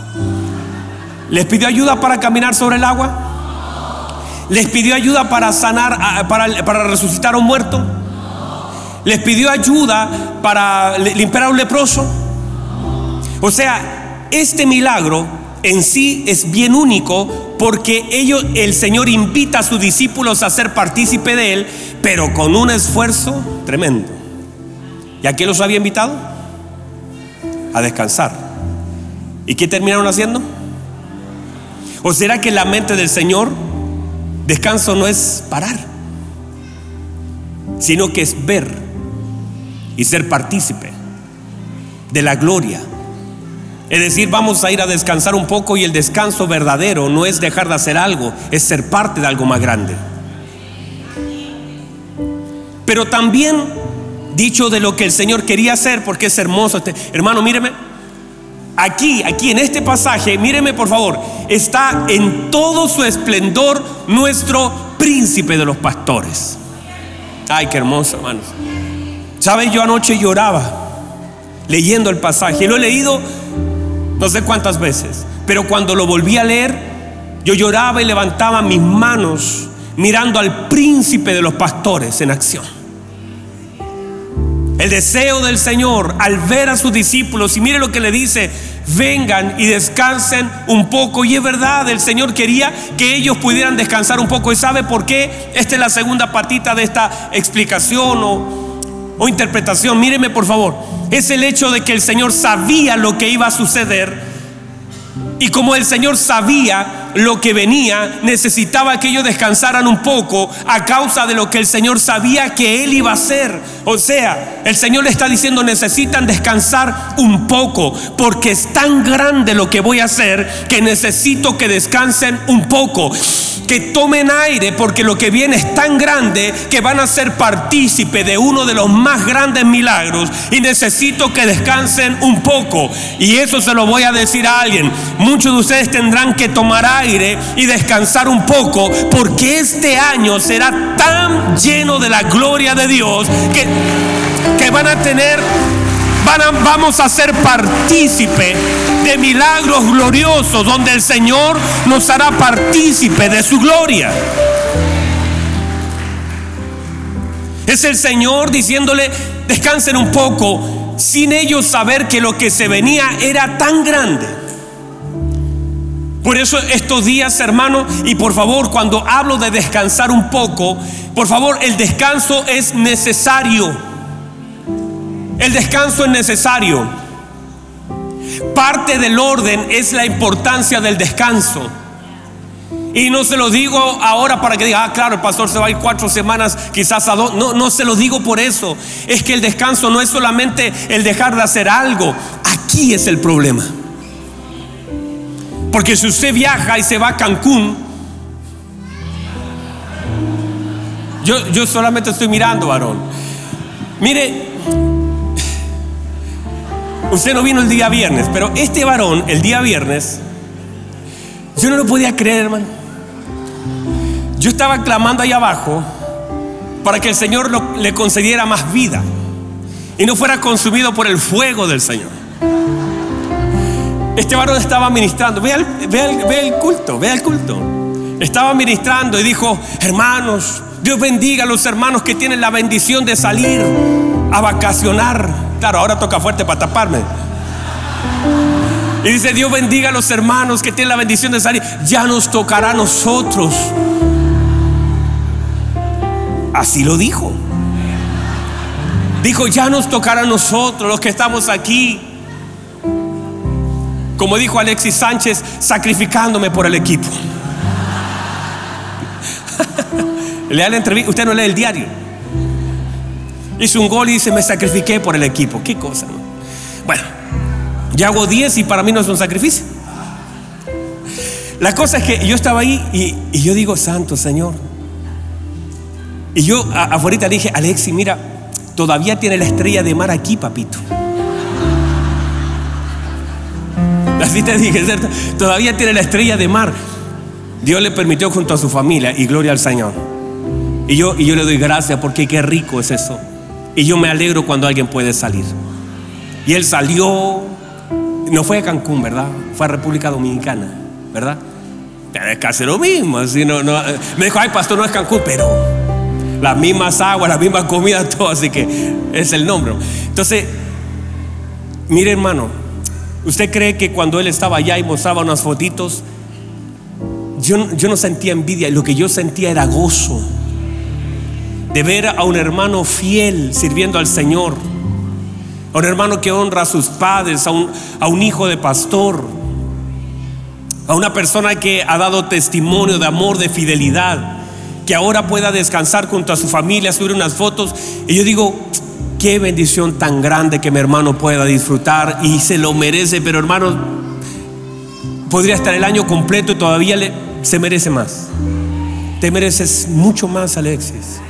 ¿Les pidió ayuda para caminar sobre el agua? ¿Les pidió ayuda para sanar, para, resucitar a un muerto? ¿Les pidió ayuda para limpiar a un leproso? O sea, este milagro en sí es bien único porque ellos, el Señor invita a sus discípulos a ser partícipe de Él, pero con un esfuerzo tremendo. ¿Y a qué los había invitado? A descansar. ¿Y qué terminaron haciendo? ¿O será que la mente del Señor, descanso no es parar, sino que es ver y ser partícipe de la gloria es decir, vamos a ir a descansar un poco y el descanso verdadero no es dejar de hacer algo, es ser parte de algo más grande. Pero también dicho de lo que el Señor quería hacer, porque es hermoso. Este, hermano, míreme. Aquí, aquí en este pasaje, míreme por favor, está en todo su esplendor nuestro príncipe de los pastores. Ay, qué hermoso, hermanos. ¿Sabes? Yo anoche lloraba leyendo el pasaje. Lo he leído no sé cuántas veces, pero cuando lo volví a leer, yo lloraba y levantaba mis manos mirando al príncipe de los pastores en acción. El deseo del Señor al ver a sus discípulos, y mire lo que le dice, vengan y descansen un poco. Y es verdad, el Señor quería que ellos pudieran descansar un poco. ¿Y sabe por qué? Esta es la segunda patita de esta explicación o, o interpretación. Míreme por favor es el hecho de que el Señor sabía lo que iba a suceder. Y como el Señor sabía lo que venía, necesitaba que ellos descansaran un poco a causa de lo que el Señor sabía que Él iba a hacer. O sea, el Señor le está diciendo, necesitan descansar un poco, porque es tan grande lo que voy a hacer que necesito que descansen un poco, que tomen aire, porque lo que viene es tan grande que van a ser partícipe de uno de los más grandes milagros y necesito que descansen un poco. Y eso se lo voy a decir a alguien. Muchos de ustedes tendrán que tomar aire y descansar un poco, porque este año será tan lleno de la gloria de Dios que que van a tener, van a, vamos a ser partícipe de milagros gloriosos donde el Señor nos hará partícipe de su gloria. Es el Señor diciéndole, descansen un poco, sin ellos saber que lo que se venía era tan grande. Por eso estos días, hermano, y por favor, cuando hablo de descansar un poco, por favor, el descanso es necesario. El descanso es necesario. Parte del orden es la importancia del descanso. Y no se lo digo ahora para que diga, ah, claro, el pastor se va a ir cuatro semanas, quizás a dos. No, no se lo digo por eso. Es que el descanso no es solamente el dejar de hacer algo. Aquí es el problema. Porque si usted viaja y se va a Cancún, yo, yo solamente estoy mirando, varón. Mire, Usted no vino el día viernes, pero este varón, el día viernes, yo no lo podía creer, hermano. Yo estaba clamando ahí abajo para que el Señor le concediera más vida y no fuera consumido por el fuego del Señor. Este varón estaba ministrando, ve, el culto, ve el culto. Estaba ministrando y dijo, hermanos, Dios bendiga a los hermanos que tienen la bendición de salir a vacacionar Claro, ahora toca fuerte para taparme. Y dice, Dios bendiga a los hermanos que tienen la bendición de salir. Ya nos tocará a nosotros. Así lo dijo. Dijo, ya nos tocará a nosotros, los que estamos aquí. Como dijo Alexis Sánchez, sacrificándome por el equipo. <laughs> Lea la entrevista, usted no lee el diario. Hice un gol y dice, me sacrifiqué por el equipo. Qué cosa, Bueno, ya hago 10 y para mí no es un sacrificio. La cosa es que yo estaba ahí y, yo digo, Santo Señor. Y yo afuera dije, Alexi, mira, todavía tiene la estrella de mar aquí, papito. Así te dije, ¿cierto? Todavía tiene la estrella de mar. Dios le permitió junto a su familia y gloria al Señor. Y yo, y yo le doy gracias porque qué rico es eso. Y yo me alegro cuando alguien puede salir. Y él salió, no fue a Cancún, ¿verdad? Fue a República Dominicana, ¿verdad? Pero es casi lo mismo. Así no, no, me dijo, ay, pastor, no es Cancún, pero las mismas aguas, las mismas comidas, <laughs> todo, así que es el nombre. Entonces, mire hermano, ¿usted cree que cuando él estaba allá y mostraba unas fotitos, yo, yo no sentía envidia, lo que yo sentía era gozo de ver a un hermano fiel sirviendo al Señor, a un hermano que honra a sus padres, a un, a un hijo de pastor, a una persona que ha dado testimonio de amor, de fidelidad, que ahora pueda descansar junto a su familia, subir unas fotos. Y yo digo, qué bendición tan grande que mi hermano pueda disfrutar y se lo merece, pero hermano, podría estar el año completo y todavía le, se merece más. Te mereces mucho más, Alexis.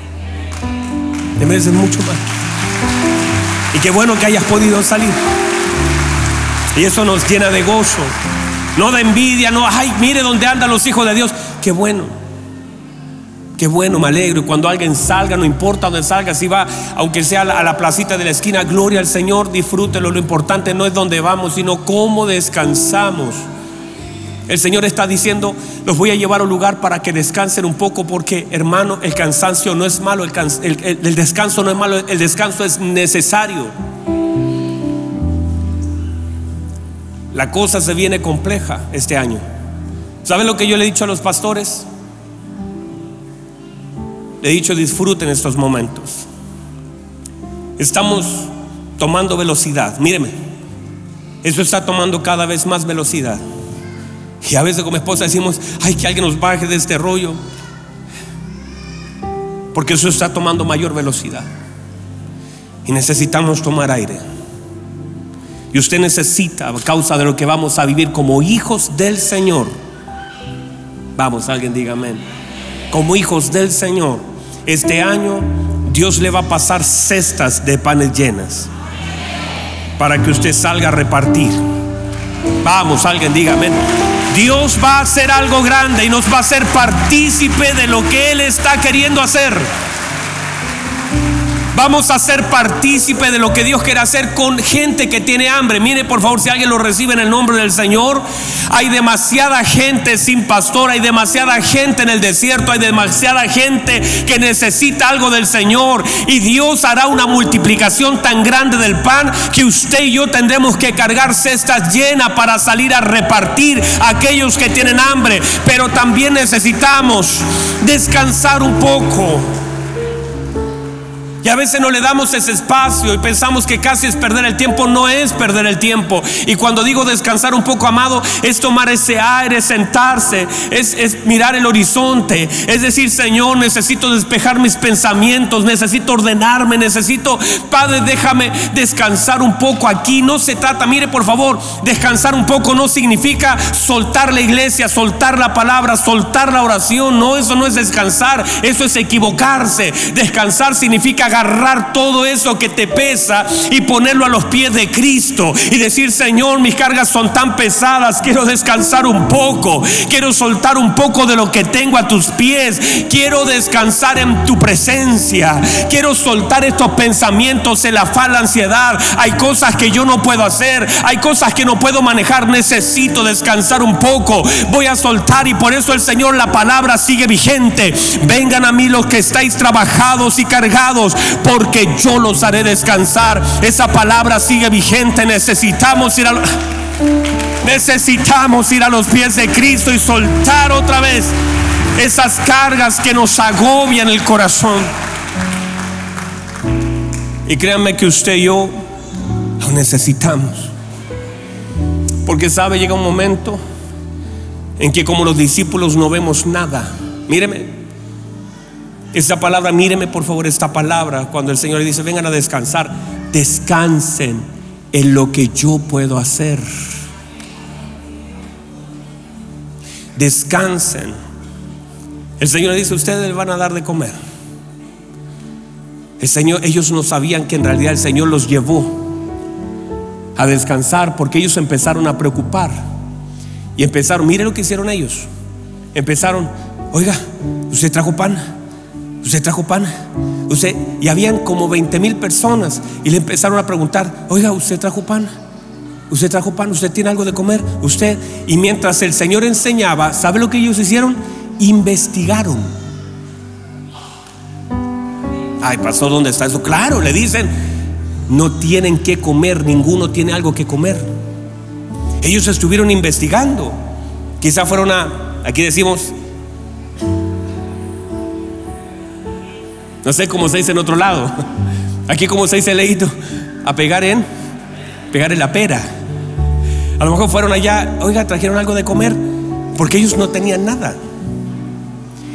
Te mereces mucho más. Y qué bueno que hayas podido salir. Y eso nos llena de gozo. No de envidia, no, ay, mire dónde andan los hijos de Dios. Qué bueno. Qué bueno, me alegro. Y cuando alguien salga, no importa dónde salga, si va, aunque sea a la placita de la esquina, gloria al Señor, disfrútelo. Lo importante no es dónde vamos, sino cómo descansamos. El Señor está diciendo, los voy a llevar a un lugar para que descansen un poco porque, hermano, el cansancio no es malo, el, descanso no es malo, el descanso es necesario. La cosa se viene compleja este año. ¿Saben lo que yo le he dicho a los pastores? He dicho, disfruten estos momentos. Estamos tomando velocidad. Míreme, eso está tomando cada vez más velocidad. Y a veces con mi esposa decimos, ay, que alguien nos baje de este rollo. Porque eso está tomando mayor velocidad. Y necesitamos tomar aire. Y usted necesita, a causa de lo que vamos a vivir como hijos del Señor. Vamos, alguien diga amén. Como hijos del Señor. Este año Dios le va a pasar cestas de panes llenas. Para que usted salga a repartir. Vamos, alguien diga amén. Dios va a hacer algo grande y nos va a hacer partícipe de lo que Él está queriendo hacer. Vamos a ser partícipe de lo que Dios quiere hacer con gente que tiene hambre. Mire, por favor, si alguien lo recibe en el nombre del Señor. Hay demasiada gente sin pastor, hay demasiada gente en el desierto, hay demasiada gente que necesita algo del Señor. Y Dios hará una multiplicación tan grande del pan que usted y yo tendremos que cargar cestas llenas para salir a repartir a aquellos que tienen hambre. Pero también necesitamos descansar un poco. Y a veces no le damos ese espacio y pensamos que casi es perder el tiempo. No es perder el tiempo. Y cuando digo descansar un poco, amado, es tomar ese aire, sentarse, es, es mirar el horizonte. Es decir, Señor, necesito despejar mis pensamientos, necesito ordenarme, necesito, Padre, déjame descansar un poco aquí. No se trata, mire por favor, descansar un poco no significa soltar la iglesia, soltar la palabra, soltar la oración. No, eso no es descansar, eso es equivocarse. Descansar significa agarrar todo eso que te pesa y ponerlo a los pies de Cristo y decir, Señor, mis cargas son tan pesadas, quiero descansar un poco, quiero soltar un poco de lo que tengo a tus pies, quiero descansar en tu presencia, quiero soltar estos pensamientos, el afán, la ansiedad, hay cosas que yo no puedo hacer, hay cosas que no puedo manejar, necesito descansar un poco, voy a soltar y por eso el Señor la palabra sigue vigente, vengan a mí los que estáis trabajados y cargados, porque yo los haré descansar. Esa palabra sigue vigente. Necesitamos ir a necesitamos ir a los pies de Cristo y soltar otra vez esas cargas que nos agobian el corazón. Y créanme que usted y yo lo necesitamos. Porque sabe, llega un momento en que como los discípulos no vemos nada. Míreme, esta palabra, míreme por favor esta palabra, cuando el Señor le dice, vengan a descansar, descansen en lo que yo puedo hacer. Descansen. El Señor le dice, ustedes les van a dar de comer. El Señor, ellos no sabían que en realidad el Señor los llevó a descansar porque ellos empezaron a preocupar. Y empezaron, mire lo que hicieron ellos. Empezaron, oiga, ¿usted trajo pan? ¿Usted trajo pan? Usted, y habían como 20 mil personas y le empezaron a preguntar, oiga, ¿usted trajo pan? ¿Usted trajo pan? ¿Usted tiene algo de comer? ¿Usted? Y mientras el Señor enseñaba, ¿sabe lo que ellos hicieron? Investigaron. Ay, pasó, ¿dónde está eso? Claro, le dicen, no tienen que comer, ninguno tiene algo que comer. Ellos estuvieron investigando. Quizá fueron a, aquí decimos, No sé cómo se dice en otro lado. Aquí como se dice leído, a pegar en, pegar en la pera. A lo mejor fueron allá, oiga, trajeron algo de comer, porque ellos no tenían nada.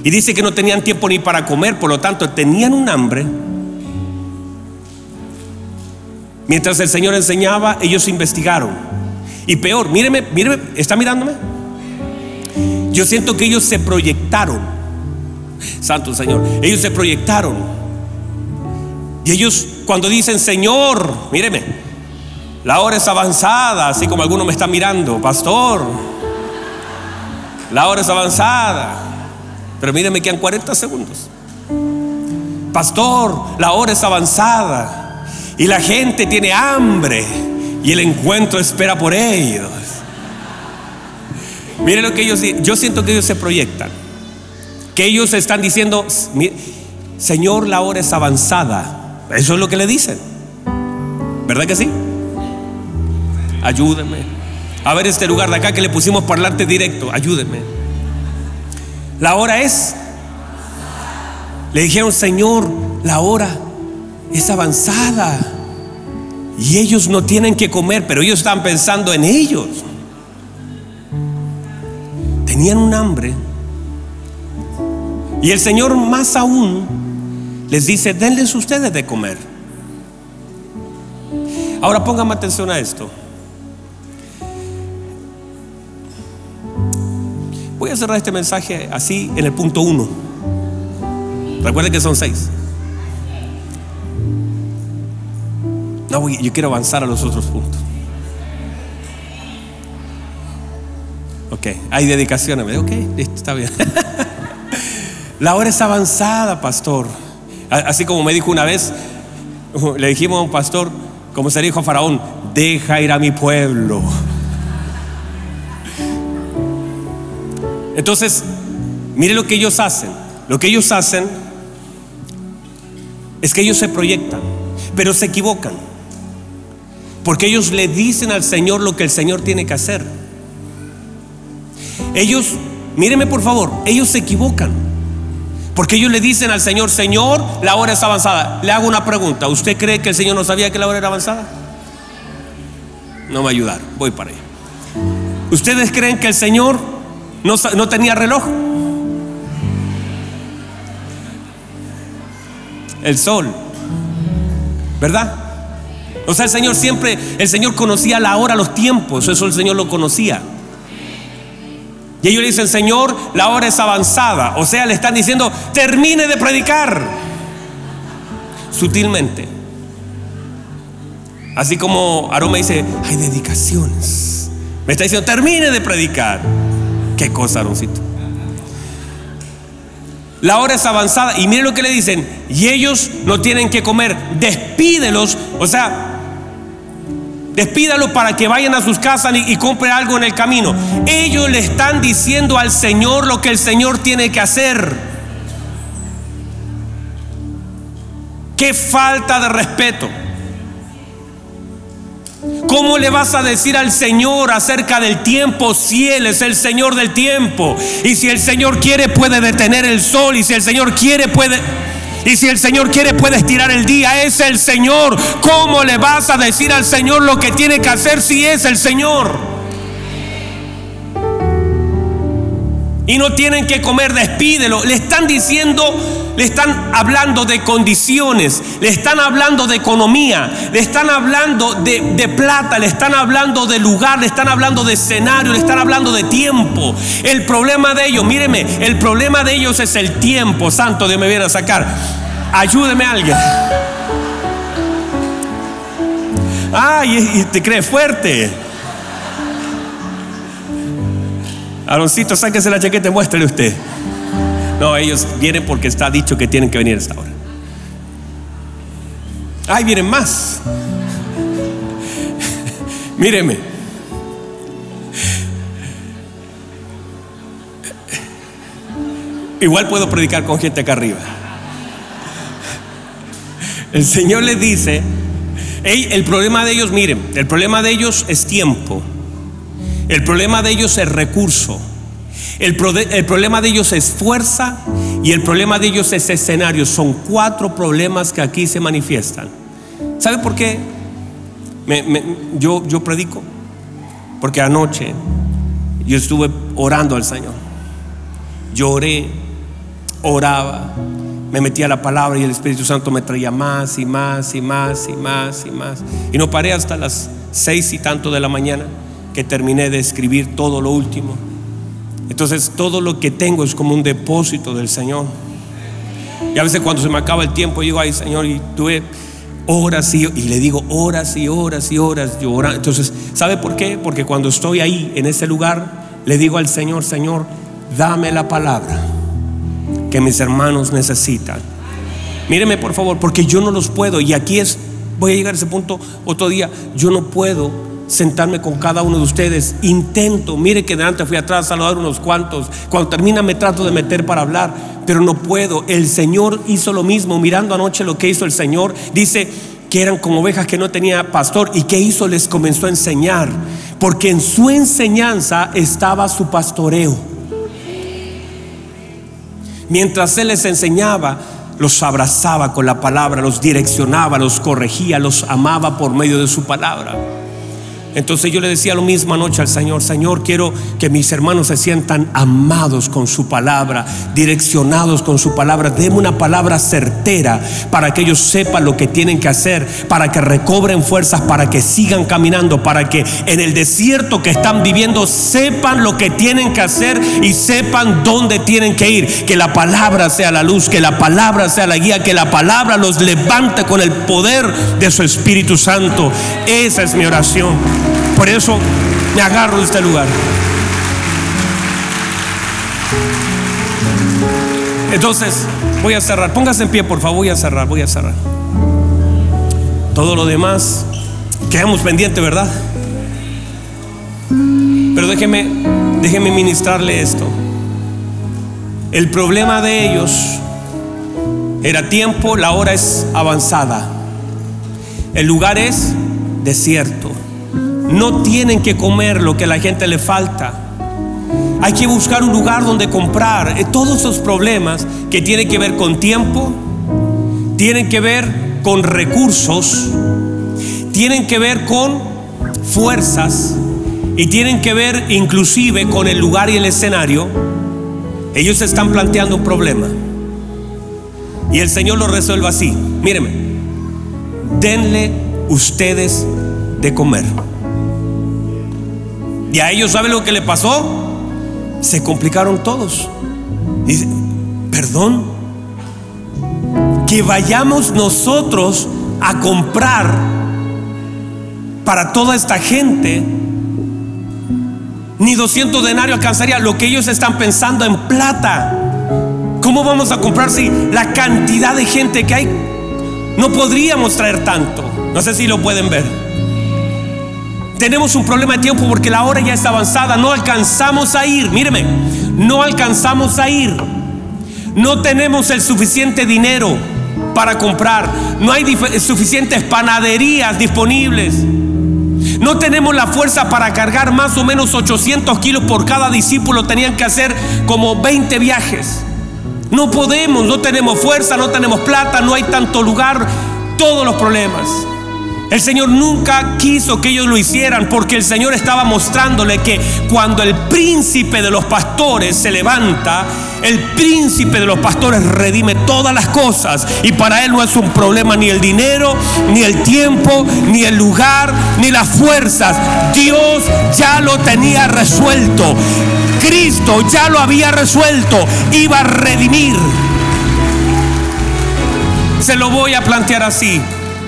Y dice que no tenían tiempo ni para comer, por lo tanto tenían un hambre. Mientras el Señor enseñaba, ellos investigaron. Y peor, míreme, míreme, ¿está mirándome? Yo siento que ellos se proyectaron Santo Señor. Ellos se proyectaron. Y ellos cuando dicen, Señor, míreme, la hora es avanzada, así como algunos me están mirando, pastor, la hora es avanzada. Pero míreme, quedan 40 segundos. Pastor, la hora es avanzada y la gente tiene hambre y el encuentro espera por ellos. Mire lo que ellos, yo siento que ellos se proyectan que ellos están diciendo, Señor, la hora es avanzada. Eso es lo que le dicen. ¿Verdad que sí? Ayúdenme. A ver este lugar de acá que le pusimos parlante directo. Ayúdenme. La hora es. Le dijeron, Señor, la hora es avanzada. Y ellos no tienen que comer, pero ellos están pensando en ellos. Tenían un hambre y el Señor más aún les dice, denles ustedes de comer. Ahora póngame atención a esto. Voy a cerrar este mensaje así en el punto uno. Recuerden que son seis. No, yo quiero avanzar a los otros puntos. Ok, hay dedicación. Ok, listo, está bien. <laughs> La hora es avanzada, pastor. Así como me dijo una vez, <laughs> le dijimos a un pastor, como se dijo a Faraón, deja ir a mi pueblo. Entonces, mire lo que ellos hacen. Lo que ellos hacen es que ellos se proyectan, pero se equivocan. Porque ellos le dicen al Señor lo que el Señor tiene que hacer. Ellos, míreme por favor, ellos se equivocan. Porque ellos le dicen al Señor, Señor, la hora es avanzada. Le hago una pregunta. ¿Usted cree que el Señor no sabía que la hora era avanzada? No me ayudar, voy para allá. ¿Ustedes creen que el Señor no, no tenía reloj? El sol, ¿verdad? O sea, el Señor siempre, el Señor conocía la hora, los tiempos, eso el Señor lo conocía. Y ellos le dicen, Señor, la hora es avanzada. O sea, le están diciendo, termine de predicar. Sutilmente. Así como Aroma dice, hay dedicaciones. Me está diciendo, termine de predicar. Qué cosa, Aroncito. La hora es avanzada. Y miren lo que le dicen. Y ellos no tienen que comer. Despídelos. O sea, Despídalo para que vayan a sus casas y, y compren algo en el camino. Ellos le están diciendo al Señor lo que el Señor tiene que hacer. Qué falta de respeto. ¿Cómo le vas a decir al Señor acerca del tiempo si Él es el Señor del tiempo? Y si el Señor quiere puede detener el sol y si el Señor quiere puede... Y si el Señor quiere, puede estirar el día. Es el Señor. ¿Cómo le vas a decir al Señor lo que tiene que hacer si es el Señor? Y no tienen que comer, despídelo. Le están diciendo, le están hablando de condiciones, le están hablando de economía, le están hablando de, plata, le están hablando de lugar, le están hablando de escenario, le están hablando de tiempo. El problema de ellos, míreme, el problema de ellos es el tiempo. Santo Dios me viene a sacar. Ayúdeme a alguien. Ay, y te crees fuerte. Aaroncito, sáquese la chaqueta y muéstrele usted. No, ellos vienen porque está dicho que tienen que venir a esta hora. Ay, vienen más. <laughs> Míreme. Igual puedo predicar con gente acá arriba. El Señor les dice, el problema de ellos, miren, el problema de ellos es tiempo. El problema de ellos es recurso. El, el, problema de ellos es fuerza y el problema de ellos es escenario. Son cuatro problemas que aquí se manifiestan. ¿Sabe por qué yo, yo predico? Porque anoche yo estuve orando al Señor. Lloré, oraba, me metía la palabra y el Espíritu Santo me traía más y más y más y más y más. Y no paré hasta las seis y tanto de la mañana terminé de escribir todo lo último. Entonces todo lo que tengo es como un depósito del Señor. Y a veces cuando se me acaba el tiempo, digo, ay Señor, y tuve horas y, y le digo horas y horas y horas llorando. Entonces, ¿sabe por qué? Porque cuando estoy ahí, en ese lugar, le digo al Señor, Señor, dame la palabra que mis hermanos necesitan. Míreme por favor, porque yo no los puedo. Y aquí es, voy a llegar a ese punto otro día, yo no puedo sentarme con cada uno de ustedes. Intento, mire que delante fui atrás a saludar unos cuantos. Cuando termina me trato de meter para hablar, pero no puedo. El Señor hizo lo mismo. Mirando anoche lo que hizo el Señor, dice que eran como ovejas que no tenía pastor. ¿Y qué hizo? Les comenzó a enseñar. Porque en su enseñanza estaba su pastoreo. Mientras Él les enseñaba, los abrazaba con la palabra, los direccionaba, los corregía, los amaba por medio de su palabra. Entonces yo le decía lo mismo anoche al Señor, Señor, quiero que mis hermanos se sientan amados con su palabra, direccionados con su palabra. Deme una palabra certera para que ellos sepan lo que tienen que hacer, para que recobren fuerzas, para que sigan caminando, para que en el desierto que están viviendo sepan lo que tienen que hacer y sepan dónde tienen que ir. Que la palabra sea la luz, que la palabra sea la guía, que la palabra los levante con el poder de su Espíritu Santo. Esa es mi oración. Por eso me agarro de este lugar. Entonces, voy a cerrar. Póngase en pie, por favor. Voy a cerrar, voy a cerrar. Todo lo demás, quedamos pendientes, ¿verdad? Pero déjeme, déjeme ministrarle esto. El problema de ellos era tiempo, la hora es avanzada. El lugar es desierto. No tienen que comer lo que a la gente le falta. Hay que buscar un lugar donde comprar. Eh, todos esos problemas que tienen que ver con tiempo, tienen que ver con recursos, tienen que ver con fuerzas y tienen que ver inclusive con el lugar y el escenario. Ellos están planteando un problema. Y el Señor lo resuelve así. Mírenme, denle ustedes de comer. Y a ellos, ¿saben lo que le pasó? Se complicaron todos. Dice, perdón, que vayamos nosotros a comprar para toda esta gente, ni 200 denarios alcanzaría lo que ellos están pensando en plata. ¿Cómo vamos a comprar si la cantidad de gente que hay? No podríamos traer tanto. No sé si lo pueden ver. Tenemos un problema de tiempo porque la hora ya está avanzada. No alcanzamos a ir. Míreme, no alcanzamos a ir. No tenemos el suficiente dinero para comprar. No hay suficientes panaderías disponibles. No tenemos la fuerza para cargar más o menos 800 kilos por cada discípulo. Tenían que hacer como 20 viajes. No podemos, no tenemos fuerza, no tenemos plata, no hay tanto lugar. Todos los problemas. El Señor nunca quiso que ellos lo hicieran porque el Señor estaba mostrándole que cuando el príncipe de los pastores se levanta, el príncipe de los pastores redime todas las cosas y para él no es un problema ni el dinero, ni el tiempo, ni el lugar, ni las fuerzas. Dios ya lo tenía resuelto. Cristo ya lo había resuelto. Iba a redimir. Se lo voy a plantear así.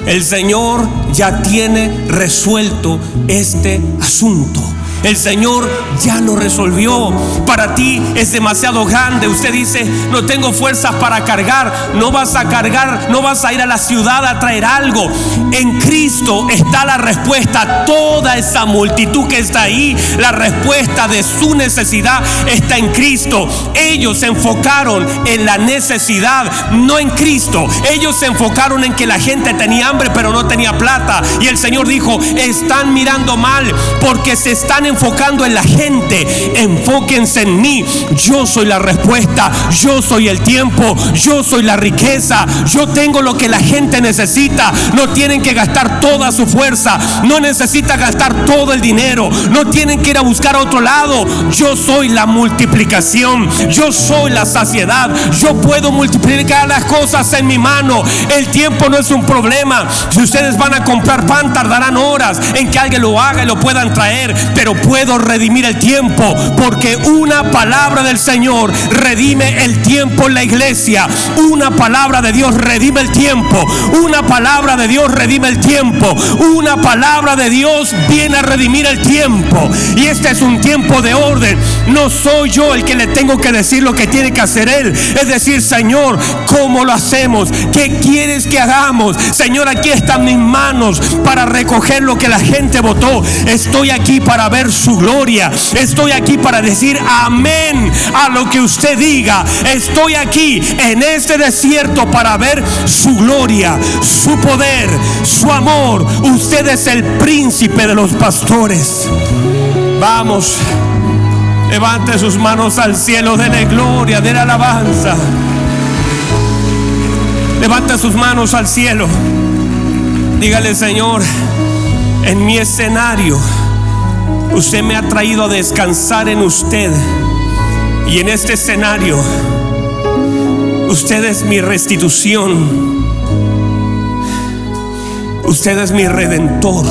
El Señor ya tiene resuelto este asunto. El Señor ya lo resolvió. Para ti es demasiado grande. Usted dice, no tengo fuerzas para cargar. No vas a cargar, no vas a ir a la ciudad a traer algo. En Cristo está la respuesta. Toda esa multitud que está ahí, la respuesta de su necesidad está en Cristo. Ellos se enfocaron en la necesidad, no en Cristo. Ellos se enfocaron en que la gente tenía hambre pero no tenía plata. Y el Señor dijo, están mirando mal porque se están enfocando en la gente, enfóquense en mí. Yo soy la respuesta, yo soy el tiempo, yo soy la riqueza, yo tengo lo que la gente necesita. No tienen que gastar toda su fuerza, no necesitan gastar todo el dinero, no tienen que ir a buscar otro lado. Yo soy la multiplicación, yo soy la saciedad, yo puedo multiplicar las cosas en mi mano. El tiempo no es un problema. Si ustedes van a comprar pan, tardarán horas en que alguien lo haga y lo puedan traer, pero puedo redimir el tiempo porque una palabra del Señor redime el tiempo en la iglesia. Una palabra de Dios redime el tiempo. Una palabra de Dios redime el tiempo. Una palabra de Dios viene a redimir el tiempo. Y este es un tiempo de orden. No soy yo el que le tengo que decir lo que tiene que hacer Él. Es decir, Señor, ¿cómo lo hacemos? ¿Qué quieres que hagamos? Señor, aquí están mis manos para recoger lo que la gente votó. Estoy aquí para ver su gloria. Estoy aquí para decir amén a lo que usted diga. Estoy aquí en este desierto para ver su gloria, su poder, su amor. Usted es el príncipe de los pastores. Vamos. Levante sus manos al cielo, la gloria, la alabanza. Levante sus manos al cielo. Dígale, Señor, En mi escenario, usted me ha traído a descansar en usted. Y en este escenario, usted es mi restitución. Usted es mi redentor.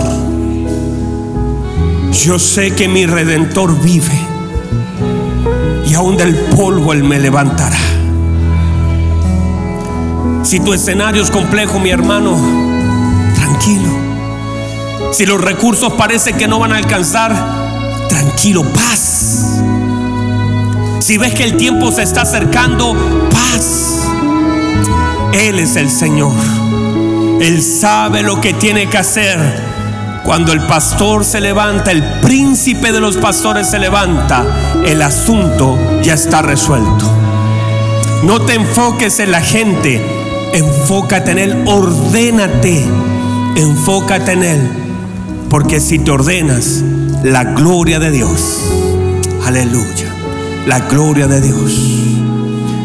Yo sé que mi redentor vive. Y aún del polvo Él me levantará. Si tu escenario es complejo, mi hermano, tranquilo. Si los recursos parece que no van a alcanzar, tranquilo, paz. Si ves que el tiempo se está acercando, paz. Él es el Señor. Él sabe lo que tiene que hacer. Cuando el pastor se levanta, el príncipe de los pastores se levanta, el asunto ya está resuelto. No te enfoques en la gente, enfócate en Él, ordénate, enfócate en Él, porque si te ordenas, la gloria de Dios, aleluya, la gloria de Dios.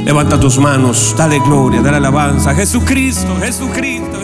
Levanta tus manos, dale gloria, dale alabanza. Jesucristo, Jesucristo.